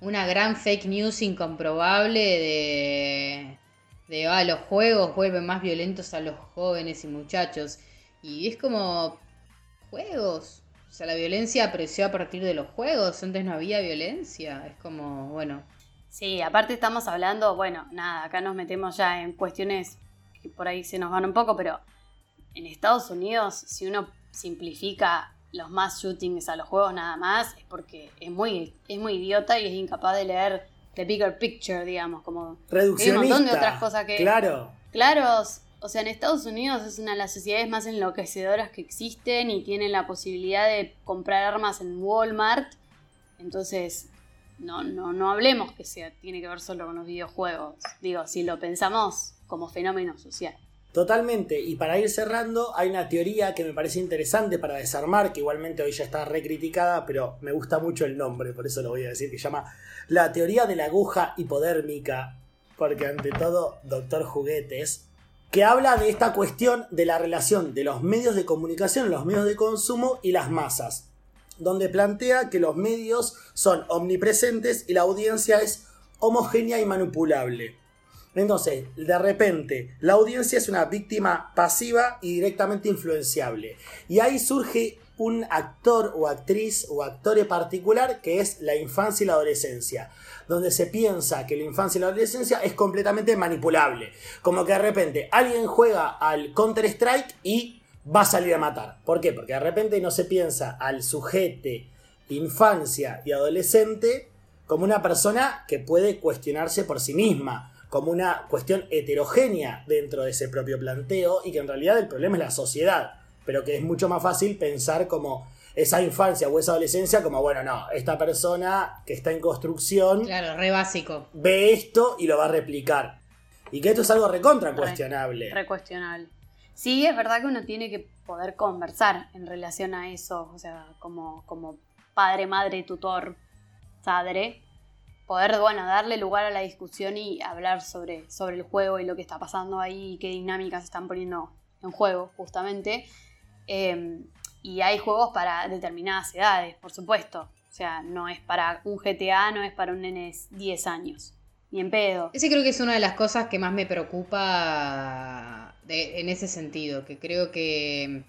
D: una gran fake news incomprobable de, de ah, los juegos vuelven más violentos a los jóvenes y muchachos. Y es como, juegos. O sea, la violencia apareció a partir de los juegos, antes no había violencia. Es como, bueno,
A: Sí, aparte estamos hablando, bueno, nada, acá nos metemos ya en cuestiones que por ahí se nos van un poco, pero en Estados Unidos, si uno simplifica los más shootings a los juegos nada más, es porque es muy, es muy idiota y es incapaz de leer the bigger picture, digamos, como
C: Reduccionista.
A: Hay un montón de otras cosas que-
C: Claro.
A: Claros, o sea, en Estados Unidos es una de las sociedades más enloquecedoras que existen y tienen la posibilidad de comprar armas en Walmart. Entonces, no, no, no hablemos que sea, tiene que ver solo con los videojuegos. Digo, si lo pensamos como fenómeno social.
C: Totalmente. Y para ir cerrando, hay una teoría que me parece interesante para desarmar, que igualmente hoy ya está recriticada, pero me gusta mucho el nombre, por eso lo voy a decir, que se llama la teoría de la aguja hipodérmica, porque ante todo, doctor Juguetes, que habla de esta cuestión de la relación de los medios de comunicación, los medios de consumo y las masas, donde plantea que los medios son omnipresentes y la audiencia es homogénea y manipulable. Entonces, de repente, la audiencia es una víctima pasiva y directamente influenciable. Y ahí surge un actor o actriz o actor en particular que es la infancia y la adolescencia, donde se piensa que la infancia y la adolescencia es completamente manipulable. Como que de repente alguien juega al Counter-Strike y va a salir a matar. ¿Por qué? Porque de repente no se piensa al sujete infancia y adolescente como una persona que puede cuestionarse por sí misma, como una cuestión heterogénea dentro de ese propio planteo y que en realidad el problema es la sociedad, pero que es mucho más fácil pensar como esa infancia o esa adolescencia como, bueno, no, esta persona que está en construcción
D: claro, re básico.
C: ve esto y lo va a replicar. Y que esto es algo recontra cuestionable.
A: Recuestionable. Sí, es verdad que uno tiene que poder conversar en relación a eso, o sea, como, como padre, madre, tutor, padre, poder, bueno, darle lugar a la discusión y hablar sobre, sobre el juego y lo que está pasando ahí y qué dinámicas están poniendo en juego, justamente. Eh, y hay juegos para determinadas edades, por supuesto. O sea, no es para un GTA, no es para un nene de 10 años. Ni en pedo.
D: Ese creo que es una de las cosas que más me preocupa de- en ese sentido, que creo que,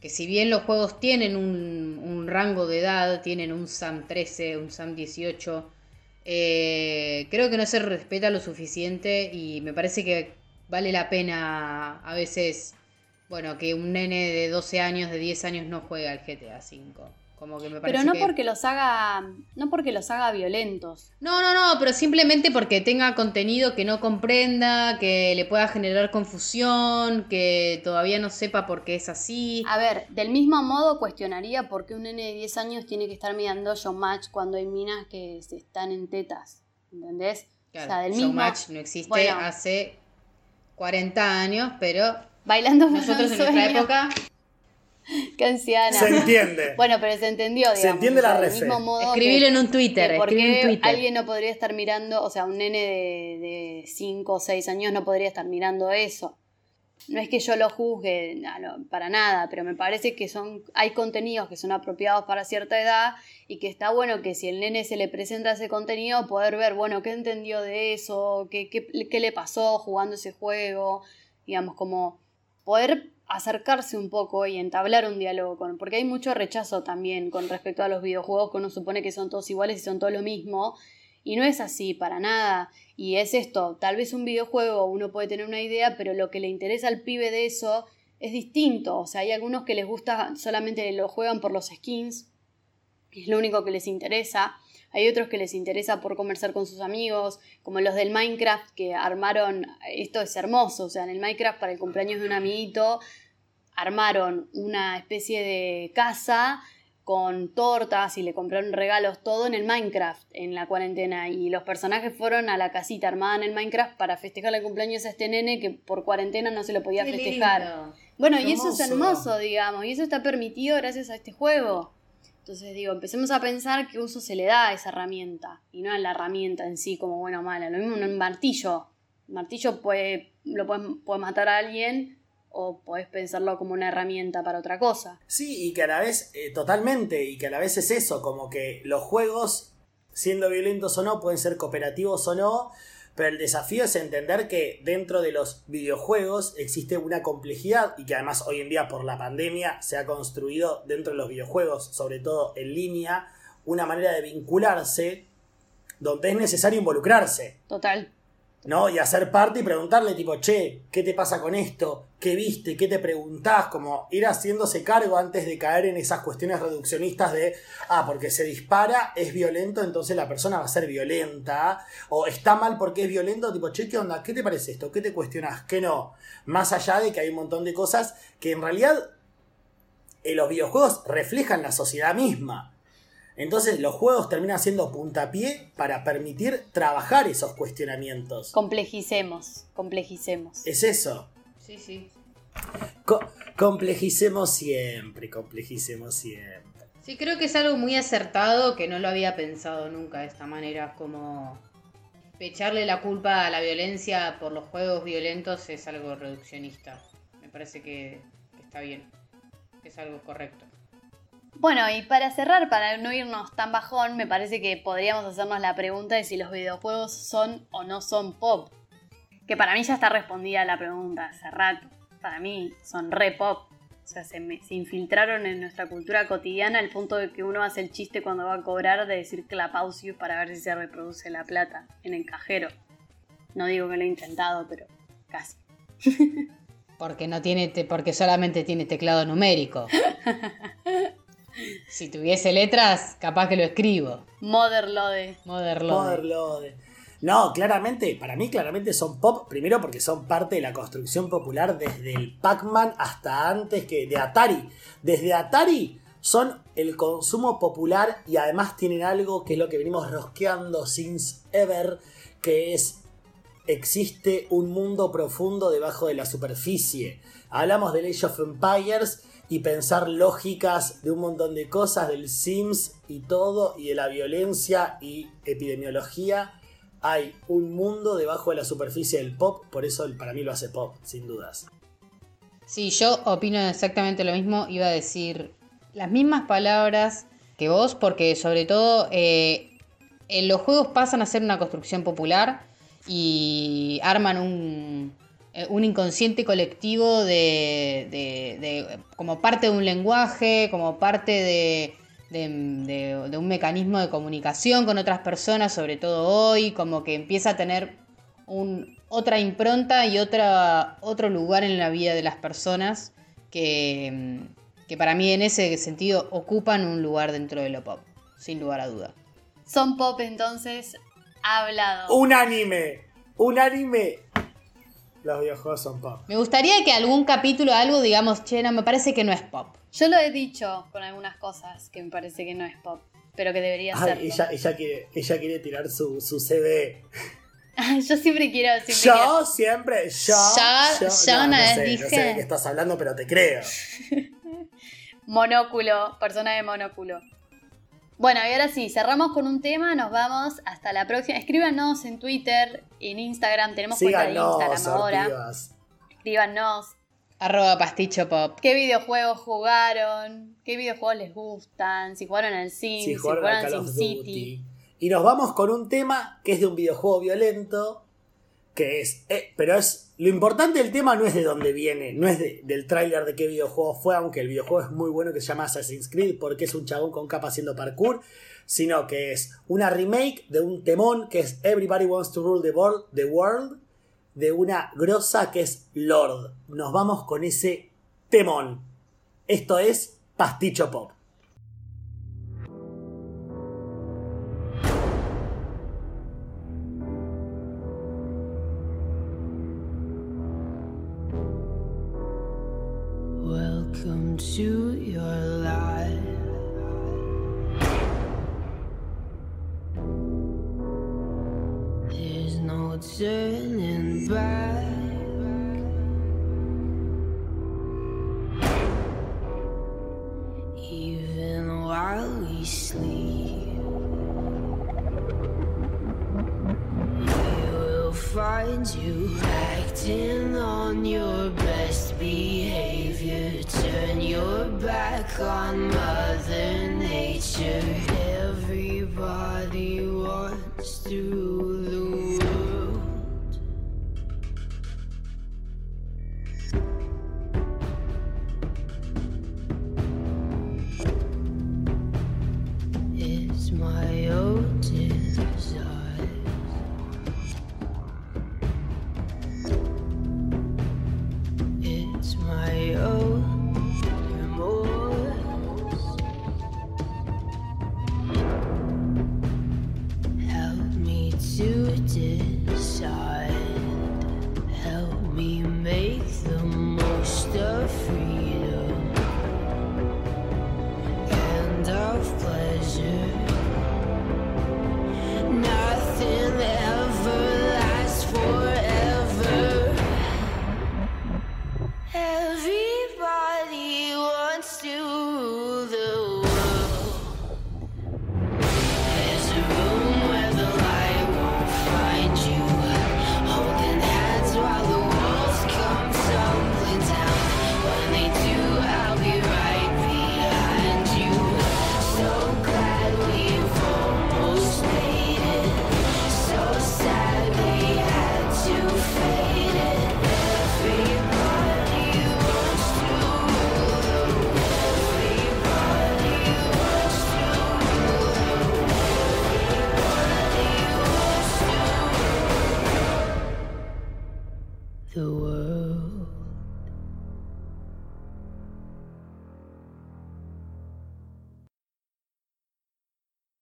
D: que si bien los juegos tienen un, rango de edad, tienen un SAM 13, un SAM 18, eh, creo que no se respeta lo suficiente y me parece que vale la pena a veces, bueno, que un nene de 12 años, de 10 años no juegue al GTA 5. Como que me parece
A: Pero no
D: que-
A: porque los haga. No porque los haga violentos.
D: no, no, no, pero simplemente porque tenga contenido que no comprenda, que le pueda generar confusión, que todavía no sepa por qué es así.
A: A ver, del mismo modo cuestionaría por qué un nene de 10 años tiene que estar mirando showmatch cuando hay minas que se están en tetas. ¿Entendés?
D: Claro,
A: o sea, del mismo.
D: Showmatch no existe
A: Bueno.
D: hace 40 años, pero
A: Bailando
D: nosotros en nuestra época
A: Qué anciana.
C: Se entiende.
A: Bueno, pero se entendió, digamos.
C: Se entiende la
A: sea, del
C: refe.
A: mismo modo
D: Escribilo
A: que-
D: en un Twitter,
A: que ¿Por
D: escribilo en
A: qué
D: Twitter.
A: alguien no podría estar mirando, o sea, un nene de 5 o 6 años no podría estar mirando eso? No es que yo lo juzgue para nada, pero me parece que son hay contenidos que son apropiados para cierta edad y que está bueno que si el nene se le presenta ese contenido, poder ver, bueno, qué entendió de eso, qué, qué, qué le pasó jugando ese juego, digamos, como poder acercarse un poco y entablar un diálogo con, porque hay mucho rechazo también con respecto a los videojuegos que uno supone que son todos iguales y son todo lo mismo, Y no es así para nada. Y es esto, tal vez un videojuego uno puede tener una idea, pero lo que le interesa al pibe de eso es distinto. O sea, hay algunos que les gusta, solamente lo juegan por los skins, es lo único que les interesa. Hay otros que les interesa por conversar con sus amigos, como los del Minecraft que armaron, esto es hermoso, o sea, en el Minecraft para el cumpleaños de un amiguito armaron una especie de casa con tortas y le compraron regalos, todo en el Minecraft en la cuarentena. Y los personajes fueron a la casita armada en el Minecraft para festejar el cumpleaños a este nene que por cuarentena no se lo podía
D: Qué
A: festejar.
D: lindo.
A: Bueno, y eso es
C: hermoso.
A: hermoso, digamos, y eso está permitido gracias a este juego. Entonces digo, empecemos a pensar qué uso se le da a esa herramienta y no a la herramienta en sí como buena o mala. Lo mismo en un martillo. Un martillo puede, lo puedes, puede matar a alguien o puedes pensarlo como una herramienta para otra cosa.
C: Sí, y que a la vez, eh, totalmente, y que a la vez es eso, como que los juegos, siendo violentos o no, pueden ser cooperativos o no, pero el desafío es entender que dentro de los videojuegos existe una complejidad y que además hoy en día por la pandemia se ha construido dentro de los videojuegos, sobre todo en línea, una manera de vincularse donde es necesario involucrarse.
A: Total.
C: ¿No? Y hacer parte y preguntarle, tipo, che, ¿qué te pasa con esto? ¿Qué viste? ¿Qué te preguntás? Como ir haciéndose cargo antes de caer en esas cuestiones reduccionistas de, ah, porque se dispara, es violento, entonces la persona va a ser violenta. O está mal porque es violento, tipo, che, ¿qué onda? ¿Qué te parece esto? ¿Qué te cuestionás? ¿Qué no? Más allá de que hay un montón de cosas que en realidad en los videojuegos reflejan la sociedad misma. Entonces los juegos terminan siendo puntapié para permitir trabajar esos cuestionamientos.
A: Complejicemos, complejicemos.
C: Es eso.
D: Sí, sí.
C: Co- complejicemos siempre, complejicemos siempre.
D: Sí, creo que es algo muy acertado que no lo había pensado nunca de esta manera, como echarle la culpa a la violencia por los juegos violentos es algo reduccionista. Me parece que, que está bien, que es algo correcto.
A: Bueno, y para cerrar, para no irnos tan bajón, me parece que podríamos hacernos la pregunta de si los videojuegos son o no son pop. Que para mí ya está respondida la pregunta hace rato. Para mí son re pop. O sea, se, me- se infiltraron en nuestra cultura cotidiana al punto de que uno hace el chiste cuando va a cobrar de decir clapausius para ver si se reproduce la plata en el cajero. No digo que lo he intentado, pero casi.
D: Porque no tiene te- porque solamente tiene teclado numérico. si tuviese letras, capaz que lo escribo.
A: Motherlode.
D: Motherlode.
C: Motherlode. No, claramente, para mí claramente son pop, primero porque son parte de la construcción popular desde el Pac-Man hasta antes que de Atari. Desde Atari son el consumo popular y además tienen algo que es lo que venimos rosqueando since ever, que es existe un mundo profundo debajo de la superficie. Hablamos de Age of Empires y pensar lógicas de un montón de cosas, del Sims y todo, y de la violencia y epidemiología. Hay un mundo debajo de la superficie del pop, por eso para mí lo hace pop, sin dudas.
D: Sí, yo opino exactamente lo mismo. Iba a decir las mismas palabras que vos, porque sobre todo eh, los juegos pasan a ser una construcción popular y arman un, eh, un inconsciente colectivo de, de- de- como parte de un lenguaje, como parte de, de- de- de un mecanismo de comunicación con otras personas, sobre todo hoy, como que empieza a tener un- otra impronta y otra, otro lugar en la vida de las personas que, mm, que para mí en ese sentido ocupan un lugar dentro de lo pop, sin lugar a duda.
A: Son pop entonces hablado.
C: Un anime, un anime. Los videojuegos son pop.
D: Me gustaría que algún capítulo, algo, digamos, che, no, me parece que no es pop.
A: Yo lo he dicho con algunas cosas que me parece que no es pop, pero que debería serlo.
C: ella, ella, quiere, ella quiere tirar su, su CD.
A: yo siempre quiero, siempre
C: Yo
A: quiero.
C: siempre, yo.
D: Yo- yo una vez
C: sé,
D: dije-
C: No sé de qué estás hablando, pero te creo.
A: Monóculo, persona de monóculo. Bueno, y ahora sí, cerramos con un tema, nos vamos hasta la próxima. Escríbanos en Twitter, en Instagram, tenemos cuenta de Instagram ahora. Escríbanos
D: Arroba pasticho pop.
A: qué videojuegos jugaron, qué videojuegos les gustan, si jugaron al Sim,
C: Si
A: si
C: jugaron
A: jugaron
C: a Call
A: al
C: of. Duty. Y nos vamos con un tema que es de un videojuego violento. Que es. eh, pero es
B: Lo importante del tema no es de dónde viene, no es de- del tráiler de qué videojuego fue, aunque el videojuego es muy bueno que se llama Assassin's Creed porque es un chabón con capa haciendo parkour, sino que es una remake de un temón que es Everybody Wants to Rule the world de una grosa que es Lord. Nos vamos con ese temón. Esto es Pasticho Pop.